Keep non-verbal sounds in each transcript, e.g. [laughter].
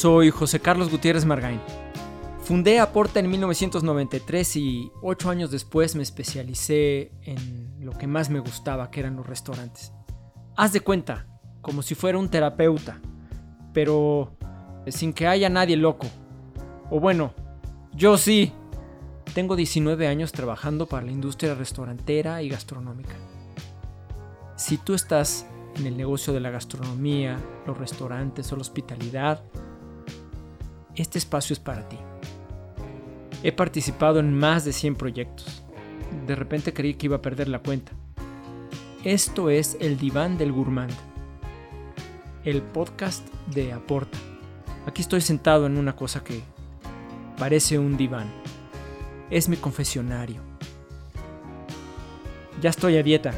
soy José Carlos Gutiérrez Margain. Fundé Aporta en 1993 y ocho años después me especialicé en lo que más me gustaba, que eran los restaurantes. Haz de cuenta, como si fuera un terapeuta, pero sin que haya nadie loco. O bueno, yo sí. Tengo 19 años trabajando para la industria restaurantera y gastronómica. Si tú estás en el negocio de la gastronomía, los restaurantes o la hospitalidad, este espacio es para ti. He participado en más de 100 proyectos. De repente creí que iba a perder la cuenta. Esto es El Diván del Gourmand, el podcast de Aporta. Aquí estoy sentado en una cosa que parece un diván. Es mi confesionario. Ya estoy a dieta.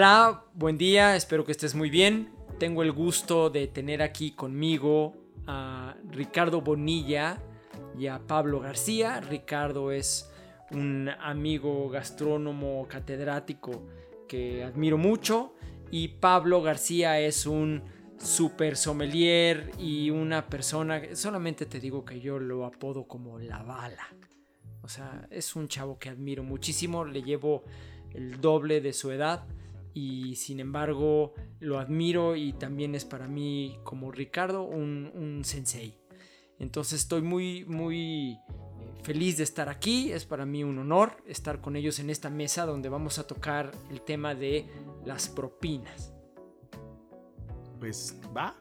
Hola, buen día, espero que estés muy bien. Tengo el gusto de tener aquí conmigo a Ricardo Bonilla y a Pablo García. Ricardo es un amigo gastrónomo catedrático que admiro mucho y Pablo García es un super sommelier y una persona, solamente te digo que yo lo apodo como la bala. O sea, es un chavo que admiro muchísimo, le llevo el doble de su edad y sin embargo lo admiro y también es para mí como Ricardo un, sensei. Entonces estoy muy, muy eh, feliz de estar aquí, es para mí un honor estar con ellos en esta mesa donde vamos a tocar el tema de las propinas. Pues va.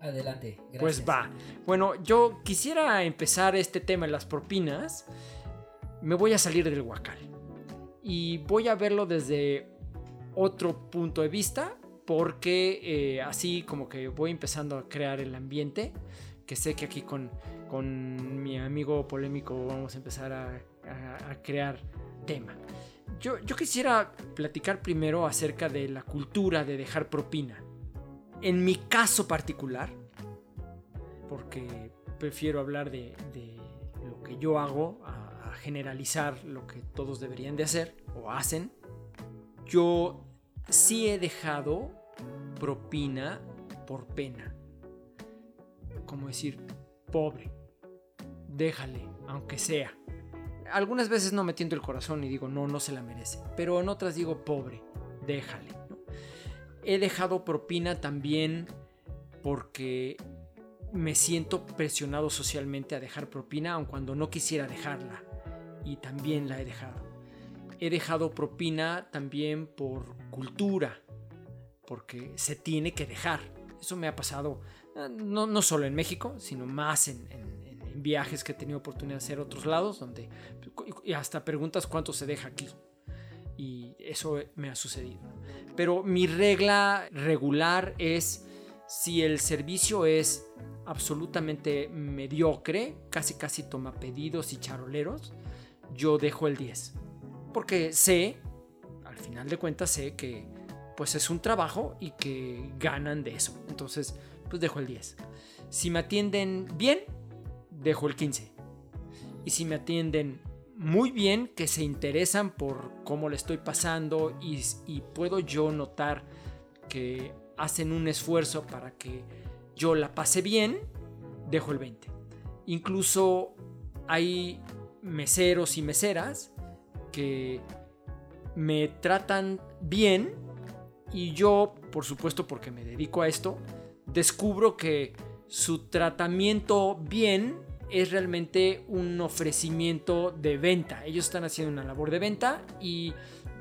Adelante. Pues va. Bueno, yo quisiera empezar este tema de las propinas. Me voy a salir del huacal. Y voy a verlo desde otro punto de vista porque eh, así como que voy empezando a crear el ambiente que sé que aquí con, con mi amigo polémico vamos a empezar a, crear tema. Yo, yo quisiera platicar primero acerca de la cultura de dejar propina. En mi caso particular, porque prefiero hablar de, de lo que yo hago a, a generalizar lo que todos deberían de hacer o hacen, yo sí he dejado propina por pena. Como decir, pobre, déjale, aunque sea. Algunas veces no me tiento el corazón y digo, no, no se la merece. Pero en otras digo, pobre, déjale. He dejado propina también porque me siento presionado socialmente a dejar propina, aun cuando no quisiera dejarla. Y también la he dejado he dejado propina también por cultura, porque se tiene que dejar. Eso me ha pasado eh, no, no solo en México, sino más en, viajes que he tenido oportunidad de hacer otros lados, donde hasta preguntas cuánto se deja aquí. Y eso me ha sucedido. Pero mi regla regular es si el servicio es absolutamente mediocre, casi casi toma pedidos y charoleros, yo dejo el 10 porque sé, al final de cuentas sé que pues es un trabajo y que ganan de eso. Entonces, pues dejo el 10. Si me atienden bien, dejo el 15. Y si me atienden muy bien, que se interesan por cómo le estoy pasando y, y puedo yo notar que hacen un esfuerzo para que yo la pase bien, dejo el 20. Incluso hay meseros y meseras que me tratan bien y yo, por supuesto porque me dedico a esto, descubro que su tratamiento bien es realmente un ofrecimiento de venta. Ellos están haciendo una labor de venta y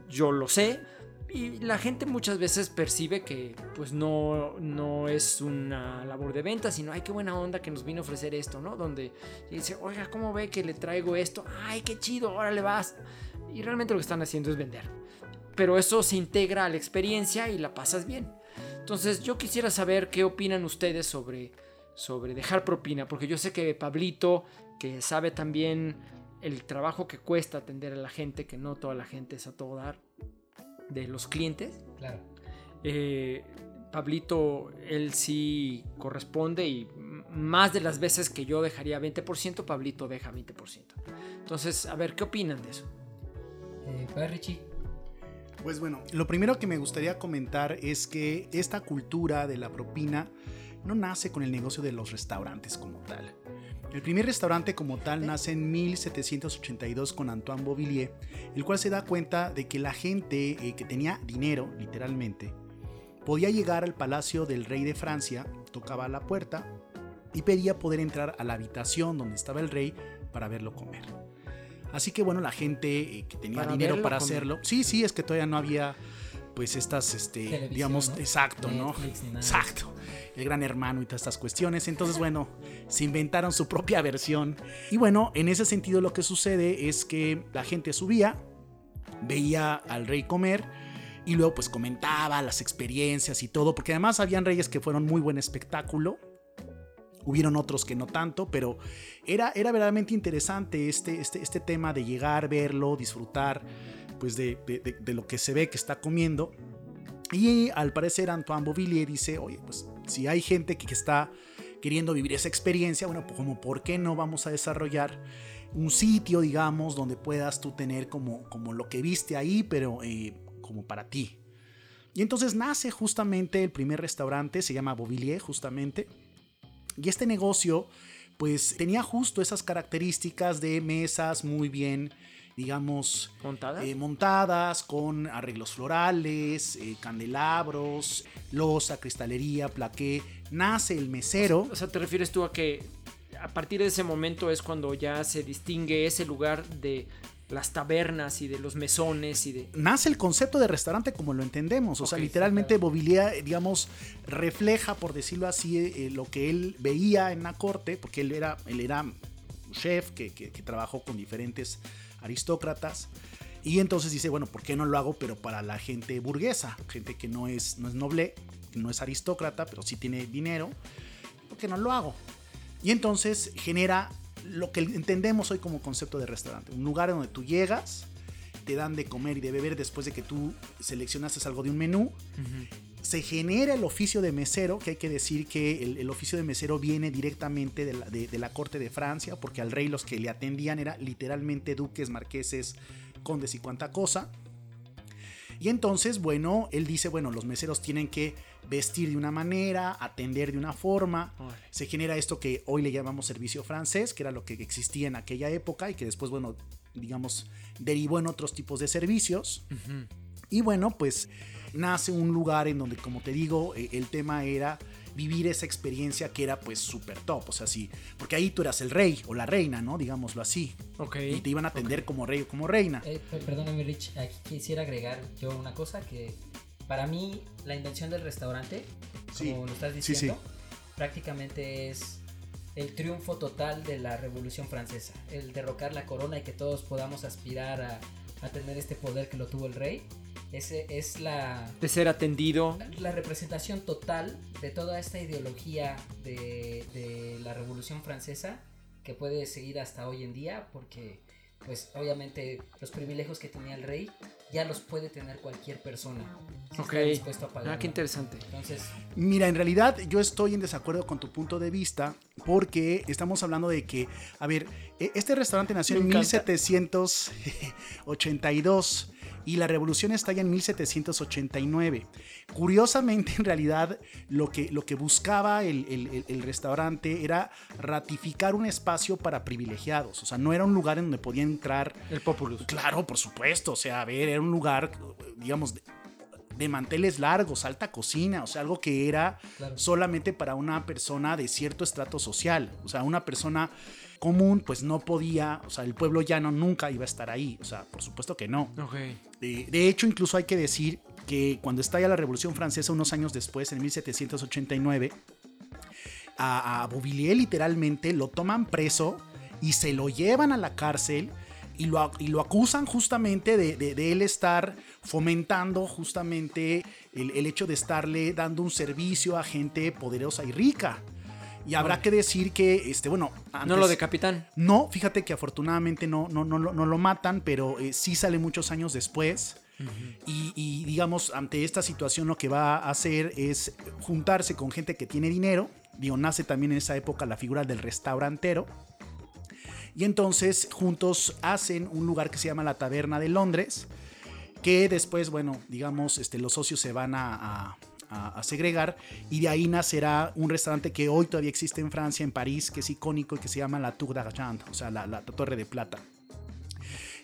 yo lo sé. Y la gente muchas veces percibe que pues no, no es una labor de venta, sino ay, qué buena onda que nos vino a ofrecer esto, ¿no? Donde dice, oiga, ¿cómo ve que le traigo esto? Ay, qué chido, órale vas y realmente lo que están haciendo es vender. Pero eso se integra a la experiencia y la pasas bien. Entonces yo quisiera saber qué opinan ustedes sobre, sobre dejar propina, porque yo sé que Pablito, que sabe también el trabajo que cuesta atender a la gente, que no toda la gente es a todo dar, de los clientes. Claro. Eh, Pablito, él sí corresponde y más de las veces que yo dejaría 20%, Pablito deja 20%. Entonces, a ver, ¿qué opinan de eso? Eh, Richie. Pues bueno, lo primero que me gustaría comentar es que esta cultura de la propina no nace con el negocio de los restaurantes como tal. El primer restaurante como tal nace en 1782 con Antoine Beauvillier, el cual se da cuenta de que la gente eh, que tenía dinero, literalmente, podía llegar al palacio del rey de Francia, tocaba la puerta y pedía poder entrar a la habitación donde estaba el rey para verlo comer. Así que bueno, la gente eh, que tenía dinero para hacerlo, sí, sí, es que todavía no había pues estas, este, digamos, exacto, ¿no? Exacto. El gran hermano y todas estas cuestiones. Entonces, bueno, se inventaron su propia versión. Y bueno, en ese sentido lo que sucede es que la gente subía, veía al rey comer y luego pues comentaba las experiencias y todo, porque además habían reyes que fueron muy buen espectáculo. Hubieron otros que no tanto, pero era, era verdaderamente interesante este, este, este tema de llegar, verlo, disfrutar pues de, de, lo que se ve que está comiendo. Y al parecer Antoine Beauvillier dice, oye, pues si hay gente que, está queriendo vivir esa experiencia, bueno, pues como por qué no vamos a desarrollar un sitio, digamos, donde puedas tú tener como, como lo que viste ahí, pero eh, como para ti. Y entonces nace justamente el primer restaurante, se llama Beauvillier justamente. Y este negocio pues tenía justo esas características de mesas muy bien digamos, montadas, eh, montadas con arreglos florales, eh, candelabros, losa, cristalería, plaqué. Nace el mesero. O sea, ¿te refieres tú a que a partir de ese momento es cuando ya se distingue ese lugar de las tabernas y de los mesones y de... Nace el concepto de restaurante como lo entendemos, o sea, literalmente Bobilia, digamos, refleja, por decirlo así, eh, lo que él veía en la corte, porque él era, él era chef que, que trabajó con diferentes aristócratas. Y entonces dice, bueno, ¿por qué no lo hago? Pero para la gente burguesa, gente que no es, no es noble, no es aristócrata, pero sí tiene dinero, ¿por qué no lo hago? Y entonces genera lo que entendemos hoy como concepto de restaurante, un lugar donde tú llegas, te dan de comer y de beber después de que tú seleccionaste algo de un menú. Se genera el oficio de mesero, que hay que decir que el, oficio de mesero viene directamente de la, de la, corte de Francia, porque al rey los que le atendían eran literalmente duques, marqueses, condes y cuanta cosa. Y entonces, bueno, él dice, bueno, los meseros tienen que vestir de una manera, atender de una forma. Se genera esto que hoy le llamamos servicio francés, que era lo que existía en aquella época y que después, bueno, digamos, derivó en otros tipos de servicios. Y bueno, pues nace un lugar en donde, como te digo, eh, el tema era vivir esa experiencia que era pues súper top, o sea, sí, porque ahí tú eras el rey o la reina, ¿no? Digámoslo así. Ok. Y te iban a atender como rey o como reina. Eh, perdóname, Rich, aquí quisiera agregar yo una cosa que para mí la invención del restaurante, como lo estás diciendo, prácticamente es el triunfo total de la Revolución Francesa, el derrocar la corona y que todos podamos aspirar a, a tener este poder que lo tuvo el rey. Ese es la... De ser atendido. La representación total de toda esta ideología de, de la Revolución Francesa que puede seguir hasta hoy en día porque pues obviamente los privilegios que tenía el rey ya los puede tener cualquier persona. ok. dispuesto a pagar. Ah, qué interesante. Entonces. Mira, en realidad yo estoy en desacuerdo con tu punto de vista porque estamos hablando de que, a ver, e-, este restaurante nació en 1782 y la revolución estalla en 1789. Curiosamente, en realidad, lo que, lo que buscaba el, el, restaurante era ratificar un espacio para privilegiados. O sea, no era un lugar en donde podía entrar. El populus. Claro, por supuesto. O sea, a ver, era un lugar, digamos, de, manteles largos, alta cocina, o sea, algo que era solamente para una persona de cierto estrato social. O sea, una persona común, pues no podía, o sea, el pueblo llano nunca iba a estar ahí, o sea, por supuesto que no. De, hecho, incluso hay que decir que cuando estalla la Revolución Francesa, unos años después, en 1789, a, a literalmente lo toman preso y se lo llevan a la cárcel y lo, y lo acusan justamente de, de, él estar fomentando justamente el, el, hecho de estarle dando un servicio a gente poderosa y rica. Y habrá que decir que, este, bueno. no lo de capitán. No, fíjate que afortunadamente no, no, no, no lo matan, pero eh, sí sale muchos años después. y, digamos, ante esta situación lo que va a hacer es juntarse con gente que tiene dinero. Digo, nace también en esa época la figura del restaurantero. Y entonces juntos hacen un lugar que se llama la Taberna de Londres, que después, bueno, digamos, este, los socios se van a, segregar y de ahí nacerá un restaurante que hoy todavía existe en Francia, en París, que es icónico y que se llama la Tour d'Argent, o sea, la, la Torre de Plata.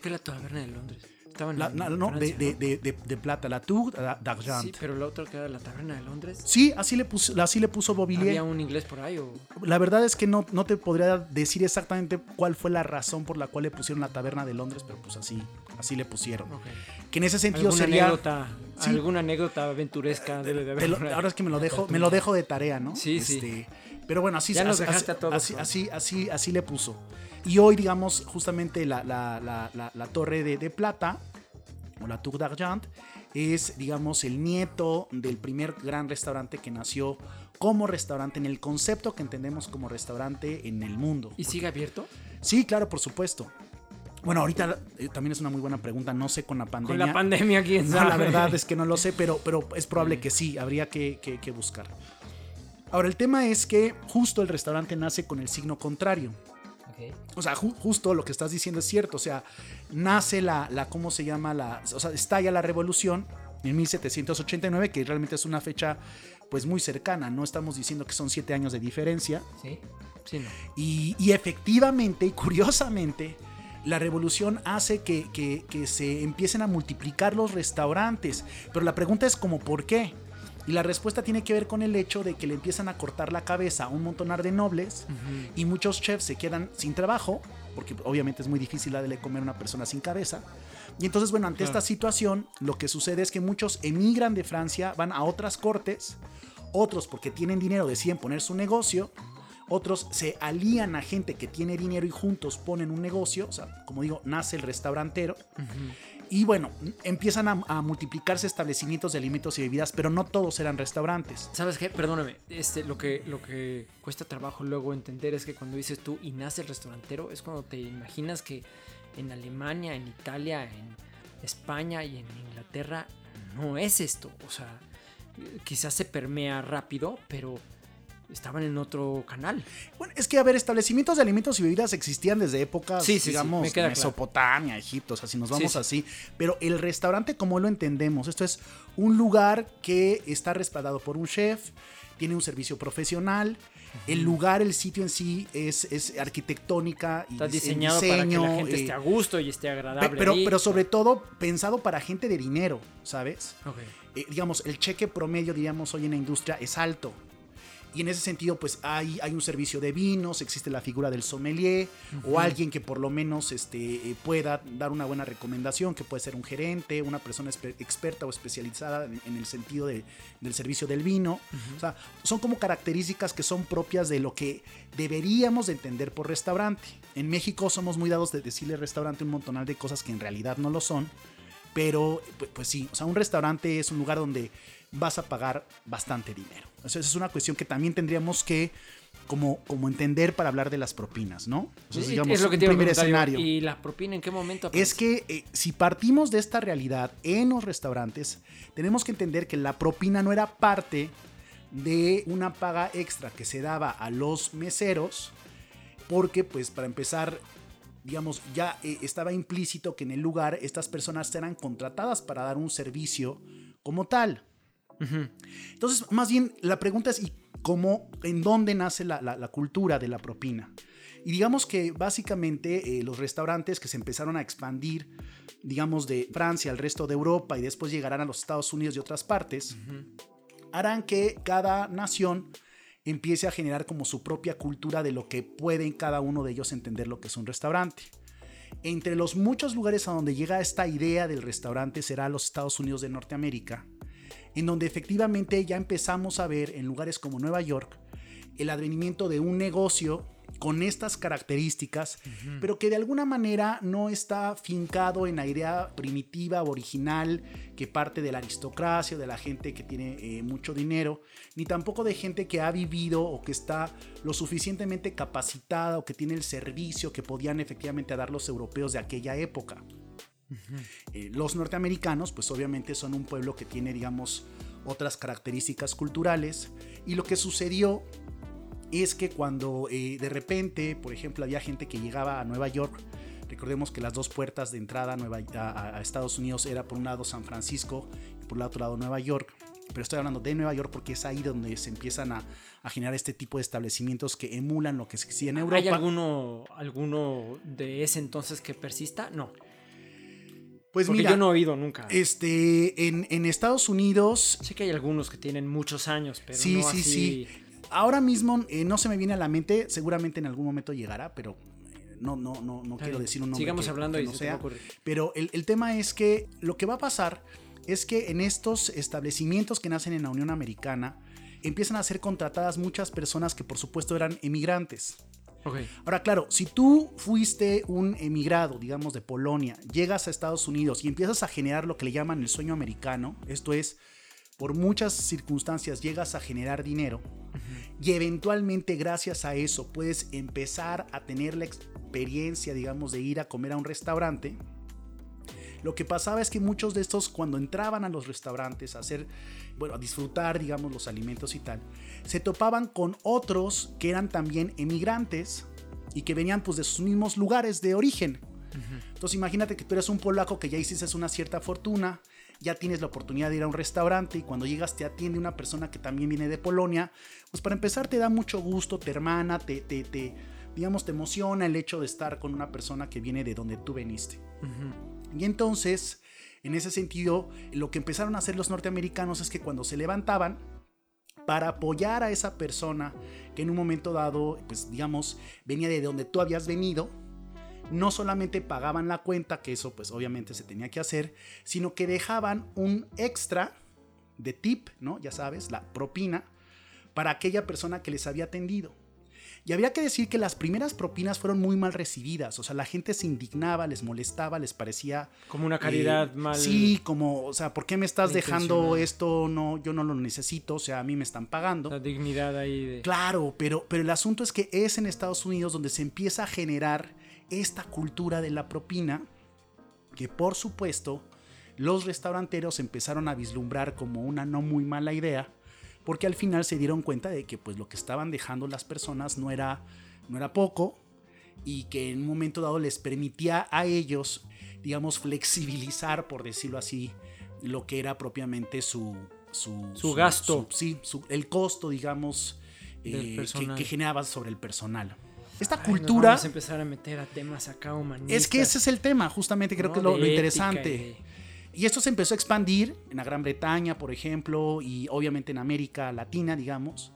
¿Qué es la Taberna de Londres? No, de, plata, la Tour d'Argent. Sí, pero la otra que era la Taberna de Londres. Sí, así le puso, así le puso Bobillier. ¿Había un inglés por ahí? O? La verdad es que no, no te podría decir exactamente cuál fue la razón por la cual le pusieron la Taberna de Londres, pero pues así, así le pusieron. Que en ese sentido ¿Alguna sería. Anécdota, Alguna anécdota aventuresca debe de haber. ahora es que me lo [laughs] dejo, me lo dejo de tarea, ¿no? Sí, sí. Este, pero bueno, así, ya nos así, dejaste a todos, así, así, así, así, le puso. Y hoy, digamos, justamente la, la, la, la torre de, de plata la Tour d'Argent, es, digamos, el nieto del primer gran restaurante que nació como restaurante en el concepto que entendemos como restaurante en el mundo. ¿Y sigue abierto? Sí, claro, por supuesto. Bueno, ahorita eh, también es una muy buena pregunta, no sé con la pandemia. Con la pandemia, quién [laughs] sabe. la verdad es que no lo sé, pero, pero es probable que sí, habría que, que buscar. Ahora, el tema es que justo el restaurante nace con el signo contrario. O sea, justo lo que estás diciendo es cierto. O sea, nace la, la, ¿cómo se llama? La, o sea, estalla la revolución en 1789, que realmente es una fecha pues muy cercana. No estamos diciendo que son siete años de diferencia. Sí. Sí, y, y, efectivamente y curiosamente, la revolución hace que, que, que, se empiecen a multiplicar los restaurantes. Pero la pregunta es como, ¿por qué? Y la respuesta tiene que ver con el hecho de que le empiezan a cortar la cabeza a un montonar de nobles y muchos chefs se quedan sin trabajo, porque obviamente es muy difícil darle comer a una persona sin cabeza. Y entonces, bueno, ante esta situación, lo que sucede es que muchos emigran de Francia, van a otras cortes, otros porque tienen dinero deciden poner su negocio, otros se alían a gente que tiene dinero y juntos ponen un negocio, o sea, como digo, nace el restaurantero. Y bueno, empiezan a, multiplicarse establecimientos de alimentos y bebidas, pero no todos eran restaurantes. ¿Sabes qué? Perdóname. Este, lo, que, lo que cuesta trabajo luego entender es que cuando dices tú y nace el restaurantero, es cuando te imaginas que en Alemania, en Italia, en España y en Inglaterra no es esto. O sea, quizás se permea rápido, pero estaban en otro canal. Bueno, es que, a ver, establecimientos de alimentos y bebidas existían desde épocas, digamos, Mesopotamia, Egipto, o sea, si nos vamos así. Pero el restaurante, como lo entendemos, esto es un lugar que está respaldado por un chef, tiene un servicio profesional. El lugar, el sitio en sí es, es arquitectónica y Está diseñado para que la gente esté eh, a gusto y esté agradable. Pero, pero sobre todo pensado para gente de dinero, ¿sabes? Eh, digamos, el cheque promedio, digamos, hoy en la industria es alto. Y en ese sentido, pues hay, hay un servicio de vinos, existe la figura del sommelier o alguien que por lo menos este, eh, pueda dar una buena recomendación, que puede ser un gerente, una persona experta o especializada en, el sentido de, del servicio del vino. O sea, son como características que son propias de lo que deberíamos de entender por restaurante. En México somos muy dados de decirle restaurante un montonal de cosas que en realidad no lo son. Pero, pues, pues sí, o sea, un restaurante es un lugar donde vas a pagar bastante dinero. Esa es una cuestión que también tendríamos que como, como entender para hablar de las propinas, ¿no? Entonces, digamos, es lo que un primer escenario. ¿Y la propina en qué momento? Es que eh, si partimos de esta realidad en los restaurantes, tenemos que entender que la propina no era parte de una paga extra que se daba a los meseros, porque pues para empezar, digamos, ya eh, estaba implícito que en el lugar estas personas eran contratadas para dar un servicio como tal. Entonces, más bien, la pregunta es, ¿y cómo, en dónde nace la, cultura de la propina? Y digamos que básicamente eh, los restaurantes que se empezaron a expandir, digamos, de Francia al resto de Europa y después llegarán a los Estados Unidos y otras partes, harán que cada nación empiece a generar como su propia cultura de lo que pueden cada uno de ellos entender lo que es un restaurante. Entre los muchos lugares a donde llega esta idea del restaurante será los Estados Unidos de Norteamérica, en donde efectivamente ya empezamos a ver en lugares como Nueva York el advenimiento de un negocio con estas características, pero que de alguna manera no está fincado en la idea primitiva, original, que parte de la aristocracia, de la gente que tiene eh, mucho dinero, ni tampoco de gente que ha vivido o que está lo suficientemente capacitada o que tiene el servicio que podían efectivamente dar los europeos de aquella época. Eh, los norteamericanos, pues obviamente son un pueblo que tiene, digamos, otras características culturales. Y lo que sucedió es que cuando eh, de repente, por ejemplo, había gente que llegaba a Nueva York, recordemos que las dos puertas de entrada a, Nueva, a, Estados Unidos era por un lado San Francisco y por el otro lado Nueva York, pero estoy hablando de Nueva York porque es ahí donde se empiezan a, a generar este tipo de establecimientos que emulan lo que se existía en Europa. ¿Hay alguno, alguno de ese entonces que persista? No. Pues Porque yo no he oído nunca. Este, en, en, Estados Unidos. Sí que hay algunos que tienen muchos años, pero sí, sí, sí ahora mismo eh, no se me viene a la mente, seguramente en algún momento llegará, pero eh, no, no, no, no quiero decir un nombre. Sigamos hablando y no sea. Pero el, el tema es que lo que va a pasar es que en estos establecimientos que nacen en la Unión Americana empiezan a ser contratadas muchas personas que por supuesto eran emigrantes. Okay. Ahora, claro, si tú fuiste un emigrado, digamos, de Polonia, llegas a Estados Unidos y empiezas a generar lo que le llaman el sueño americano, esto es, por muchas circunstancias llegas a generar dinero, y eventualmente gracias a eso puedes empezar a tener la experiencia, digamos, de ir a comer a un restaurante. Lo que pasaba es que muchos de estos cuando entraban a los restaurantes a hacer, bueno, a disfrutar, digamos, los alimentos y tal, se topaban con otros que eran también emigrantes y que venían pues de sus mismos lugares de origen. Entonces imagínate que tú eres un polaco que ya hiciste una cierta fortuna, ya tienes la oportunidad de ir a un restaurante y cuando llegas te atiende una persona que también viene de Polonia, pues para empezar te da mucho gusto, te hermana, te, te, te digamos, te emociona el hecho de estar con una persona que viene de donde tú veniste. Y entonces, en ese sentido, lo que empezaron a hacer los norteamericanos es que cuando se levantaban, para apoyar a esa persona que en un momento dado, pues digamos, venía de donde tú habías venido, no solamente pagaban la cuenta, que eso pues obviamente se tenía que hacer, sino que dejaban un extra de tip, ¿no? Ya sabes, la propina, para aquella persona que les había atendido. Y habría que decir que las primeras propinas fueron muy mal recibidas, o sea, la gente se indignaba, les molestaba, les parecía... Como una caridad eh, mal... Sí, como, o sea, ¿por qué me estás dejando esto? No, yo no lo necesito, o sea, a mí me están pagando. La dignidad ahí de... Claro, pero, pero el asunto es que es en Estados Unidos donde se empieza a generar esta cultura de la propina que por supuesto los restauranteros empezaron a vislumbrar como una no muy mala idea porque al final se dieron cuenta de que pues lo que estaban dejando las personas no era no era poco y que en un momento dado les permitía a ellos digamos flexibilizar por decirlo así lo que era propiamente su su, gasto sí el costo digamos eh, que, que generaba sobre el personal esta cultura. vamos a empezar a meter a temas acá humanistas. Es que ese es el tema, justamente creo que es lo, interesante. Y, esto se empezó a expandir en la Gran Bretaña, por ejemplo, y obviamente en América Latina, digamos.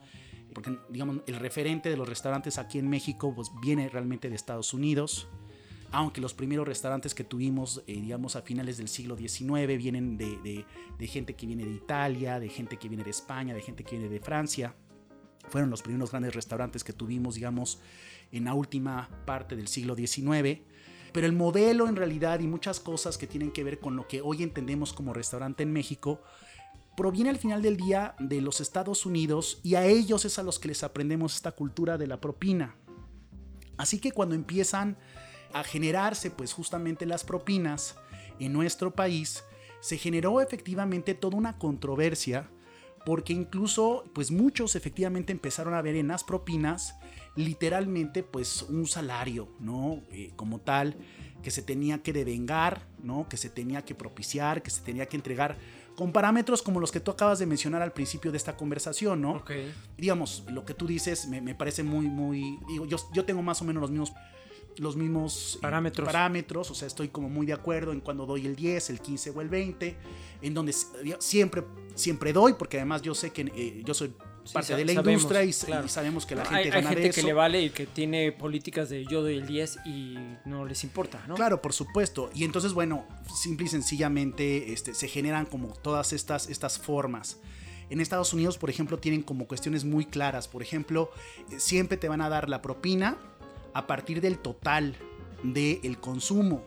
Porque, digamos, el referente de los restaurantes aquí en México pues, viene realmente de Estados Unidos. Aunque los primeros restaurantes que tuvimos, eh, digamos, a finales del siglo XIX vienen de, de gente que viene de Italia, de gente que viene de España, de gente que viene de Francia. Fueron los primeros grandes restaurantes que tuvimos, digamos, en la última parte del siglo XIX. Pero el modelo en realidad y muchas cosas que tienen que ver con lo que hoy entendemos como restaurante en México proviene al final del día de los Estados Unidos y a ellos es a los que les aprendemos esta cultura de la propina. Así que cuando empiezan a generarse pues justamente las propinas en nuestro país, se generó efectivamente toda una controversia porque incluso pues muchos efectivamente empezaron a ver en las propinas literalmente pues un salario, ¿no? Eh, como tal, que se tenía que devengar, ¿no? Que se tenía que propiciar, que se tenía que entregar con parámetros como los que tú acabas de mencionar al principio de esta conversación, ¿no? Digamos, lo que tú dices me, parece muy, muy... Digo, yo, yo tengo más o menos los mismos los mismos eh, parámetros. parámetros, o sea, estoy como muy de acuerdo en cuando doy el 10, el 15 o el 20, en donde siempre, siempre doy, porque además yo sé que eh, yo soy parte de la industria y, sabemos que la gente hay, gana hay gente que le vale y que tiene políticas de yo doy el 10 y no les importa, ¿no? Claro, por supuesto. Y entonces, bueno, simple y sencillamente este, se generan como todas estas, estas formas. En Estados Unidos, por ejemplo, tienen como cuestiones muy claras. Por ejemplo, eh, siempre te van a dar la propina a partir del total del consumo,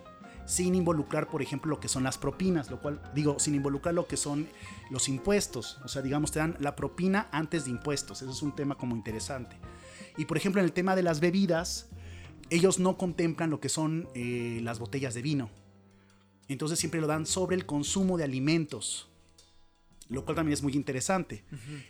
sin involucrar, por ejemplo, lo que son las propinas, lo cual digo, sin involucrar lo que son los impuestos. O sea, digamos, te dan la propina antes de impuestos. Eso es un tema como interesante. Y por ejemplo, en el tema de las bebidas, ellos no contemplan lo que son eh, las botellas de vino. Entonces siempre lo dan sobre el consumo de alimentos lo cual también es muy interesante.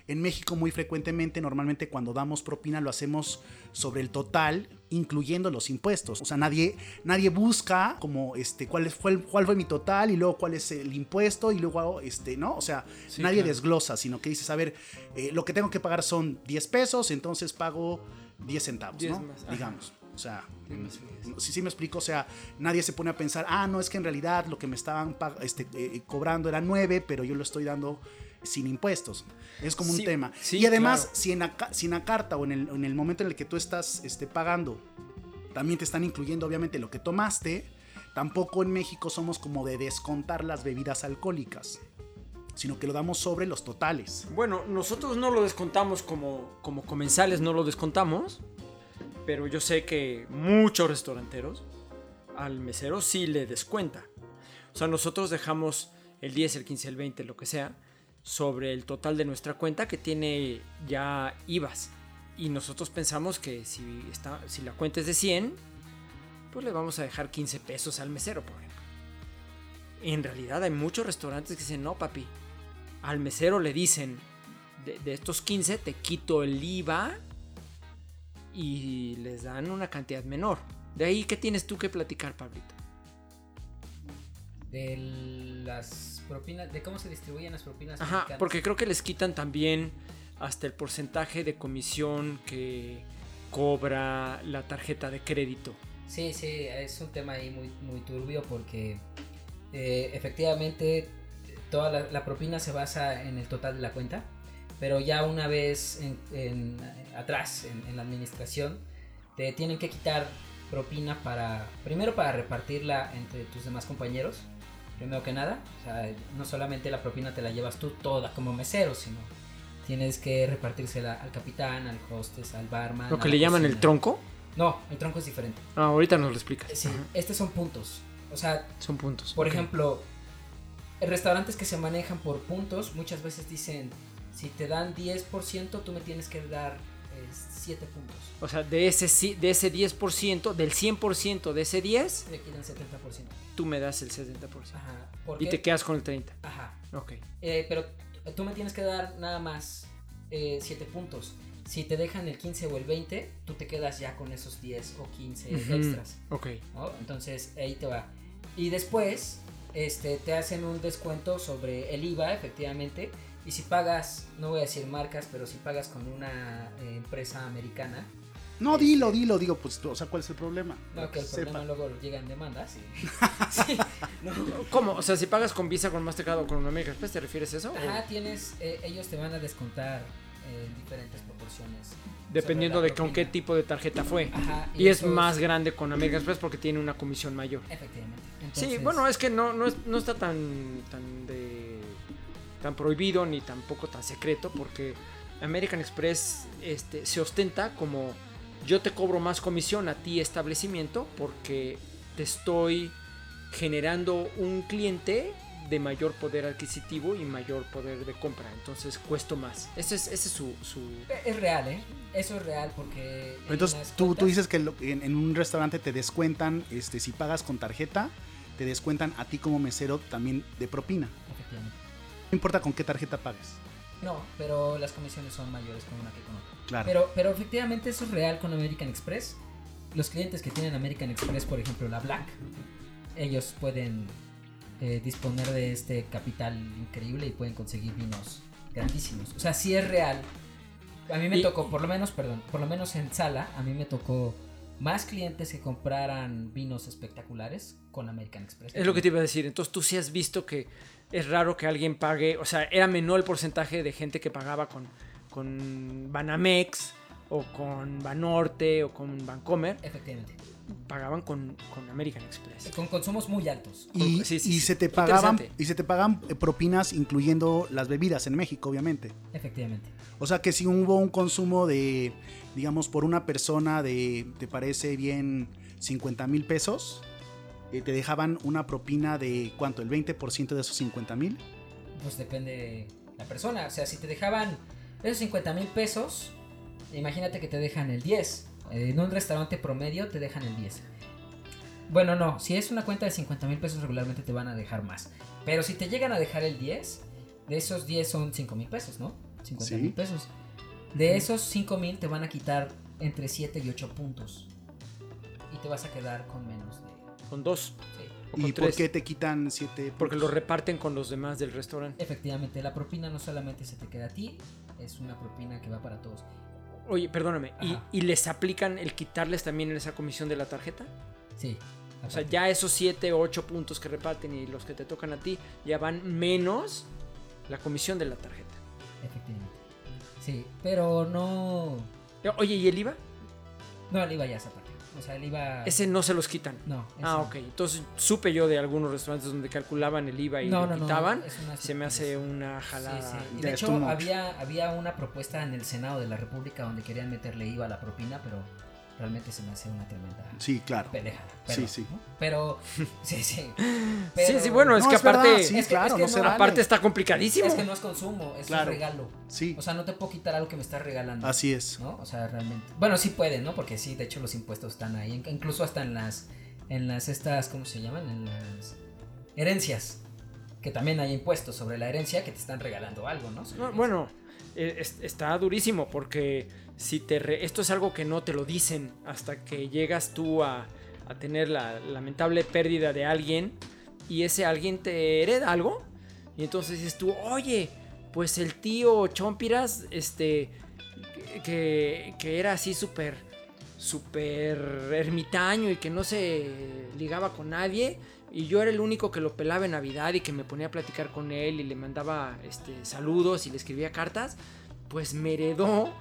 En México muy frecuentemente, normalmente cuando damos propina lo hacemos sobre el total, incluyendo los impuestos. O sea, nadie, nadie busca como este, cuál, fue cuál fue mi total y luego cuál es el impuesto y luego, este, ¿no? O sea, nadie desglosa, sino que dices, a ver, eh, lo que tengo que pagar son 10 pesos, entonces pago 10 centavos, ¿no? Digamos. O sea, si sí, me explico, o sea, nadie se pone a pensar, ah, no, es que en realidad lo que me estaban este, eh, eh, cobrando era 9, pero yo lo estoy dando sin impuestos. Es como un tema. y además, si, en la, si, carta o en el, en el, momento en el que tú estás este, pagando, también te están incluyendo obviamente lo que tomaste, tampoco en México somos como de descontar las bebidas alcohólicas sino que lo damos sobre los totales. Bueno, nosotros no lo descontamos como, como comensales, no lo descontamos, pero yo sé que muchos restauranteros al mesero sí le descuenta. O sea, nosotros dejamos el 10, el 15, el 20, lo que sea, sobre el total de nuestra cuenta que tiene ya IVAs. Y nosotros pensamos que si, está, si la cuenta es de 100, pues le vamos a dejar 15 pesos al mesero, por ejemplo. En realidad hay muchos restaurantes que dicen, no, papi, al mesero le dicen, de, de estos 15 te quito el IVA y les dan una cantidad menor. De ahí, ¿qué tienes tú que platicar, Pablito? De las propinas, de cómo se distribuyen las propinas. Ajá, porque creo que les quitan también hasta el porcentaje de comisión que cobra la tarjeta de crédito. Sí, sí, es un tema ahí muy, muy turbio porque eh, efectivamente toda la propina se basa en el total de la cuenta pero ya una vez en, atrás en, la administración te tienen que quitar propina para primero para repartirla entre tus demás compañeros primero que nada. O sea, no solamente la propina te la llevas tú toda como mesero sino tienes que repartírsela al capitán al hostes al barman lo que le llaman el tronco no el tronco es diferente. Ah, ahorita nos lo explicas. Sí estos son puntos. O sea son puntos por ejemplo restaurantes que se manejan por puntos muchas veces dicen si te dan 10%, tú me tienes que dar 7 puntos. O sea, de ese, de ese 10%, del 100% de ese 10, me quitan 70%. Tú me das el 70%. Ajá. Y te quedas con el 30%. Ajá. Ok. Eh, pero tú me tienes que dar nada más 7 eh, puntos. Si te dejan el 15 o el 20, tú te quedas ya con esos 10 o 15 extras. Ok. Entonces ahí te va. Y después este, te hacen un descuento sobre el IVA, efectivamente y si pagas, no voy a decir marcas, pero si pagas con una eh, empresa americana. No, dilo, este, dilo, digo, pues, o sea, ¿cuál es el problema? No, que el problema luego llegan demandas. [laughs] sí, ¿Cómo? O sea, si pagas con Visa, con Mastercard o con American Express, ¿te refieres a eso? Ajá, tienes, eh, ellos te van a descontar eh, en diferentes proporciones. Dependiendo de con qué tipo de tarjeta fue. Ajá, y, es más grande con American Express porque tiene una comisión mayor. Efectivamente. Sí, bueno, es que no, no, no está tan, tan de tan prohibido ni tampoco tan secreto porque American Express este, se ostenta como yo te cobro más comisión a ti establecimiento porque te estoy generando un cliente de mayor poder adquisitivo y mayor poder de compra. Entonces cuesto más. Ese es, ese es su, Es real, ¿eh? Eso es real porque... Entonces tú, tú dices que en, en, un restaurante te descuentan, este, si pagas con tarjeta, te descuentan a ti como mesero también de propina. Efectivamente. No importa con qué tarjeta pagues. No, pero las comisiones son mayores con una que con otra. Claro. Pero, pero efectivamente eso es real con American Express. Los clientes que tienen American Express, por ejemplo, la Black, ellos pueden eh, disponer de este capital increíble y pueden conseguir vinos grandísimos. O sea, sí es real. A mí me tocó, por lo menos, perdón, por lo menos en sala, a mí me tocó más clientes que compraran vinos espectaculares con American Express. Es lo que te iba a decir. Entonces tú sí has visto que es raro que alguien pague, o sea, era menor el porcentaje de gente que pagaba con, con Banamex o con Banorte o con Bancomer. Efectivamente. Pagaban con, con American Express. Con consumos muy altos. Y, se te pagaban y se te pagan propinas incluyendo las bebidas en México, obviamente. Efectivamente. O sea que si hubo un consumo de, digamos, por una persona de, ¿te parece bien? 50 mil pesos, eh, te dejaban una propina de cuánto, el 20% de esos 50 mil. Pues depende de la persona. O sea, si te dejaban esos 50 mil pesos, imagínate que te dejan el 10. En un restaurante promedio te dejan el 10. Bueno, no, si es una cuenta de 50 mil pesos regularmente te van a dejar más. Pero si te llegan a dejar el 10, de esos 10 son 5 mil pesos, ¿no? 50 mil pesos. De esos 5 mil te van a quitar entre 7 y 8 puntos. Y te vas a quedar con menos de... Con 2. Sí. ¿Y por qué te quitan 7 Porque lo reparten con los demás del restaurante. Efectivamente, la propina no solamente se te queda a ti, es una propina que va para todos. Oye, perdóname, ¿y, ¿y, les aplican el quitarles también esa comisión de la tarjeta? Sí. O sea, ya esos 7 o 8 puntos que reparten y los que te tocan a ti ya van menos la comisión de la tarjeta. Efectivamente. Sí, pero no. Oye, ¿y el IVA? No, el IVA ya es aparte. O sea, el IVA. Ese no se los quitan. No. Ah, ok. Entonces supe yo de algunos restaurantes donde calculaban el IVA y lo quitaban. se me hace una jalada. Sí, sí. De hecho, había, había una propuesta en el Senado de la República donde querían meterle IVA a la propina, pero realmente se me hace una tremenda sí, claro. pendejada. [laughs] sí, sí. Pero, sí, sí. sí, sí, bueno, es que aparte, sí, claro, no aparte está complicadísimo. Es que no es consumo, es un regalo. Sí. O sea, no te puedo quitar algo que me estás regalando. Así es. ¿no? O sea, realmente. Bueno, sí puede, ¿no? Porque sí, de hecho los impuestos están ahí, incluso hasta en las, en las estas, ¿cómo se llaman? En las herencias. Que también hay impuestos sobre la herencia que te están regalando algo, ¿no? bueno, eh, está durísimo porque si te esto es algo que no te lo dicen hasta que llegas tú a, tener la lamentable pérdida de alguien y ese alguien te hereda algo y entonces dices tú, oye, pues el tío Chompiras, este, que, que era así súper, súper ermitaño y que no se ligaba con nadie, y yo era el único que lo pelaba en Navidad y que me ponía a platicar con él y le mandaba este, saludos y le escribía cartas, pues me heredó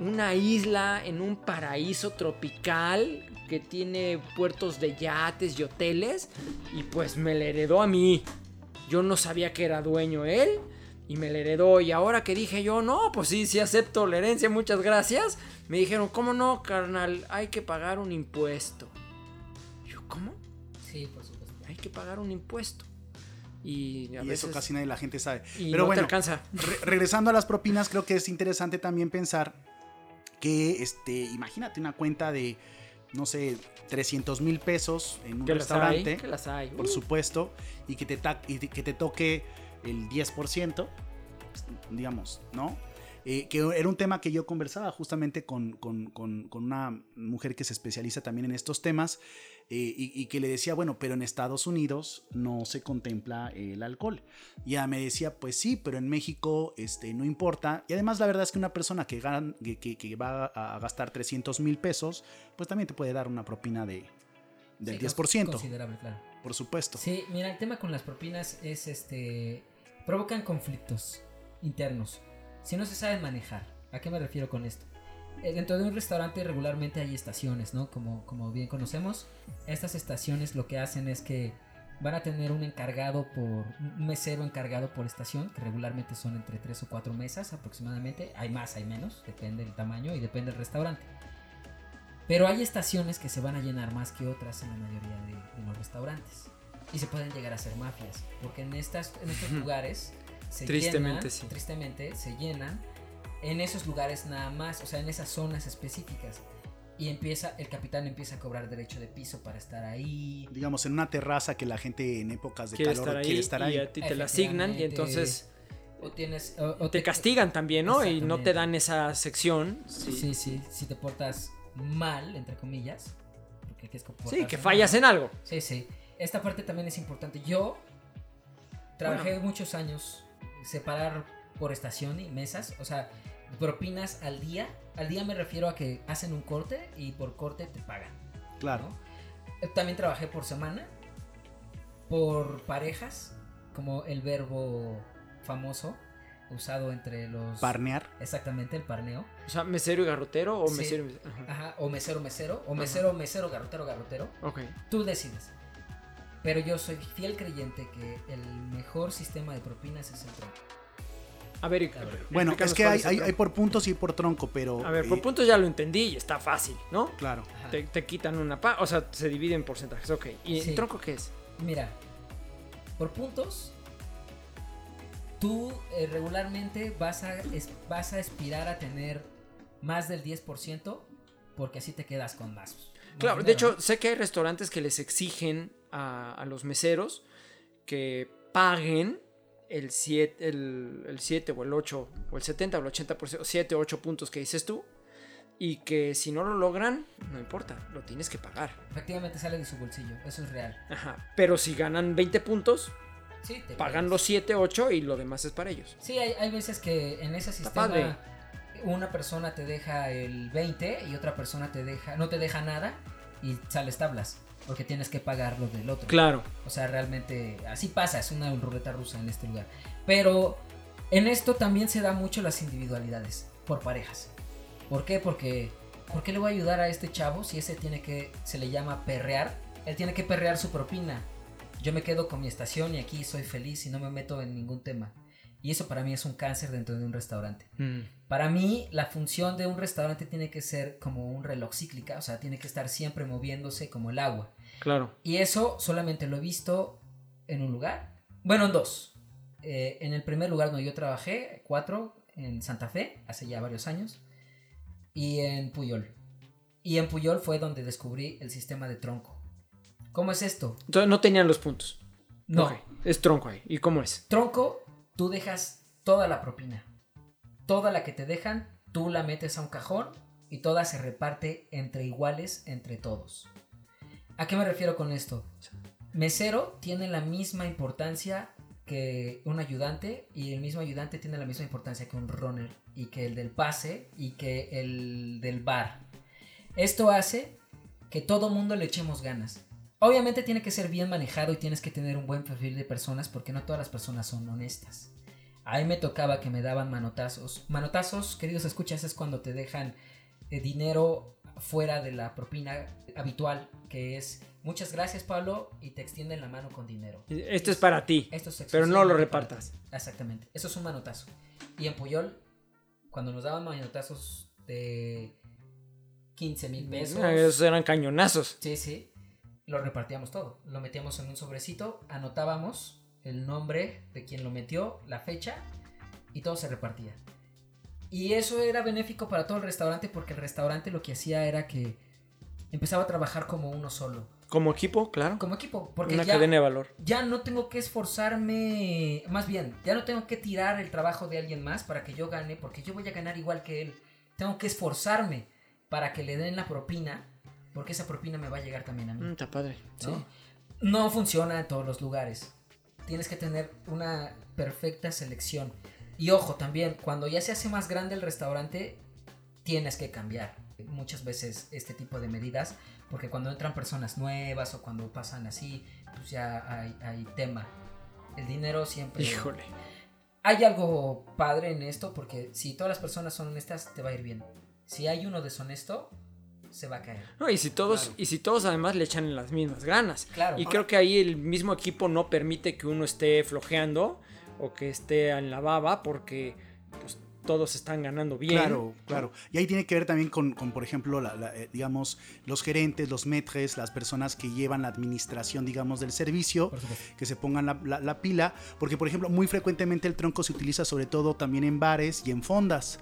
una isla en un paraíso tropical que tiene puertos de yates y hoteles y pues me la heredó a mí. Yo no sabía que era dueño él y me la heredó y ahora que dije yo, no, pues sí, sí acepto la herencia, muchas gracias, me dijeron, ¿cómo no, carnal? Hay que pagar un impuesto. Yo, ¿cómo? Sí, por supuesto. Hay que pagar un impuesto. Y, eso casi nadie la gente sabe. Y Pero bueno, alcanza. regresando a las propinas, creo que es interesante también pensar que, este, imagínate una cuenta de, no sé, 300 mil pesos en un restaurante. que las hay. Por uh. supuesto. Y que te, que te toque el 10%, digamos, ¿no? Eh, que era un tema que yo conversaba justamente con, con, con, con, una mujer que se especializa también en estos temas eh, y, que le decía, bueno, pero en Estados Unidos no se contempla el alcohol. Y ella me decía, pues sí, pero en México este, no importa. Y además la verdad es que una persona que, que, va a gastar 300 mil pesos, pues también te puede dar una propina de, del 10%. Considerable, claro. Por supuesto. Sí, mira, el tema con las propinas es este... provocan conflictos internos. Si no se sabe manejar, ¿a qué me refiero con esto? Eh, dentro de un restaurante regularmente hay estaciones, ¿no? Como, como bien conocemos. Estas estaciones lo que hacen es que van a tener un encargado por, un mesero encargado por estación, que regularmente son entre 3 o 4 mesas aproximadamente. Hay más, hay menos, depende del tamaño y depende del restaurante. Pero hay estaciones que se van a llenar más que otras en la mayoría de, los restaurantes. Y se pueden llegar a ser mafias, porque en, estas, en estos lugares se tristemente, llenan, tristemente se llenan en esos lugares nada más, o sea, en esas zonas específicas. Y empieza, el capitán empieza a cobrar derecho de piso para estar ahí. Digamos, en una terraza que la gente en épocas de quiere calor estar ahí, quiere estar ahí. Y a ti te la asignan y entonces... O tienes... O, te, castigan también, ¿no? Y no te dan esa sección. Sí. sí, Si te portas mal, entre comillas. Porque que sí, que fallas en algo. Sí, sí. Esta parte también es importante. Yo trabajé muchos años separar por estación y mesas. O sea, propinas al día. Al día me refiero a que hacen un corte y por corte te pagan. Claro. Eh, también trabajé por semana, por parejas, como el verbo famoso usado entre los... Parnear. Exactamente, el parneo. O sea, mesero y garrotero o mesero... Ajá. o mesero, mesero, o mesero, mesero, garrotero, garrotero. Ok. Tú decides. Pero yo soy fiel creyente que el mejor sistema de propinas es el tronco. A ver, bueno, es que hay, hay, por puntos y por tronco, pero. A ver, por eh, puntos ya lo entendí y está fácil, ¿no? Claro. Te, quitan una pa, o sea, se divide en porcentajes, ok. ¿Y el tronco qué es? Mira, por puntos, tú eh, regularmente vas a, vas a aspirar a tener más del 10% porque así te quedas con más. Claro, de hecho, sé que hay restaurantes que les exigen a, los meseros que paguen el 7 el, el siete o el 8 o el 70 o el 80%, 7 o 8 puntos que dices tú. Y que si no lo logran, no importa, lo tienes que pagar. Efectivamente sale de su bolsillo, eso es real. Ajá, pero si ganan 20 puntos, pagan los 7, 8 y lo demás es para ellos. Sí, hay, hay veces que en ese sistema una persona te deja el 20 y otra persona te deja, no te deja nada y sales tablas. Porque tienes que pagar lo del otro. Claro. O sea, realmente así pasa, es una ruleta rusa en este lugar. Pero en esto también se da mucho las individualidades por parejas. ¿Por qué? Porque ¿por qué le voy a ayudar a este chavo si ese tiene que se le llama perrear? Él tiene que perrear su propina. Yo me quedo con mi estación y aquí soy feliz y no me meto en ningún tema. Y eso para mí es un cáncer dentro de un restaurante. Mm. Para mí, la función de un restaurante tiene que ser como un reloj cíclica, o sea, tiene que estar siempre moviéndose como el agua. Claro. Y eso solamente lo he visto en un lugar. Bueno, en dos. Eh, en el primer lugar donde yo trabajé, cuatro, en Santa Fe, hace ya varios años. Y en Puyol. Y en Puyol fue donde descubrí el sistema de tronco. ¿Cómo es esto? Entonces no tenían los puntos. No. Es tronco ahí. ¿Y cómo es? Tronco tú dejas toda la propina. Toda la que te dejan, tú la metes a un cajón y toda se reparte entre iguales entre todos. ¿A qué me refiero con esto? Mesero tiene la misma importancia que un ayudante y el mismo ayudante tiene la misma importancia que un runner y que el del pase y que el del bar. Esto hace que todo mundo le echemos ganas. Obviamente tiene que ser bien manejado y tienes que tener un buen perfil de personas porque no todas las personas son honestas. A mí me tocaba que me daban manotazos. Manotazos, queridos escuchas, es cuando te dejan eh, dinero fuera de la propina habitual, que es muchas gracias Pablo y te extienden la mano con dinero. Esto es, para ti, pero no lo repartas. Exactamente, eso es un manotazo. Y en Puyol, cuando nos daban manotazos de 15 mil pesos. Ah, esos eran cañonazos. Sí, sí lo repartíamos todo. Lo metíamos en un sobrecito, anotábamos el nombre de quien lo metió, la fecha y todo se repartía. Y eso era benéfico para todo el restaurante porque el restaurante lo que hacía era que empezaba a trabajar como uno solo. Como equipo, claro. Como equipo, porque una cadena de valor. Ya no tengo que esforzarme, más bien, ya no tengo que tirar el trabajo de alguien más para que yo gane, porque yo voy a ganar igual que él. Tengo que esforzarme para que le den la propina porque esa propina me va a llegar también a mí. Mm, está padre. ¿no? no funciona en todos los lugares. Tienes que tener una perfecta selección. Y ojo, también, cuando ya se hace más grande el restaurante, tienes que cambiar muchas veces este tipo de medidas, porque cuando entran personas nuevas o cuando pasan así, pues ya hay, hay tema. El dinero siempre... Híjole. Hay algo padre en esto, porque si todas las personas son honestas, te va a ir bien. Si hay uno deshonesto, se va a caer. No, y si todos, y si todos además le echan las mismas ganas. Claro. Y creo que ahí el mismo equipo no permite que uno esté flojeando o que esté en la baba porque pues, todos están ganando bien. Claro, claro. Y ahí tiene que ver también con, por ejemplo, eh, digamos, los gerentes, los metres, las personas que llevan la administración, digamos, del servicio, que se pongan la, la, pila, porque, por ejemplo, muy frecuentemente el tronco se utiliza sobre todo también en bares y en fondas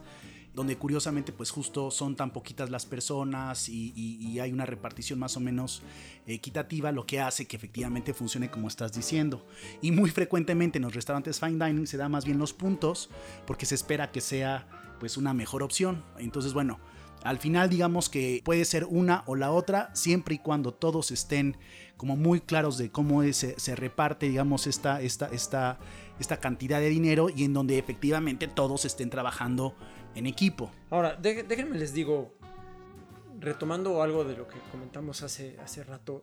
donde curiosamente pues justo son tan poquitas las personas y, hay una repartición más o menos equitativa, lo que hace que efectivamente funcione como estás diciendo. Y muy frecuentemente en los restaurantes fine dining se da más bien los puntos porque se espera que sea pues una mejor opción. Entonces bueno, al final digamos que puede ser una o la otra siempre y cuando todos estén como muy claros de cómo se, se reparte digamos esta, esta, esta, esta cantidad de dinero y en donde efectivamente todos estén trabajando en equipo. Ahora, déjenme les digo, retomando algo de lo que comentamos hace, hace rato,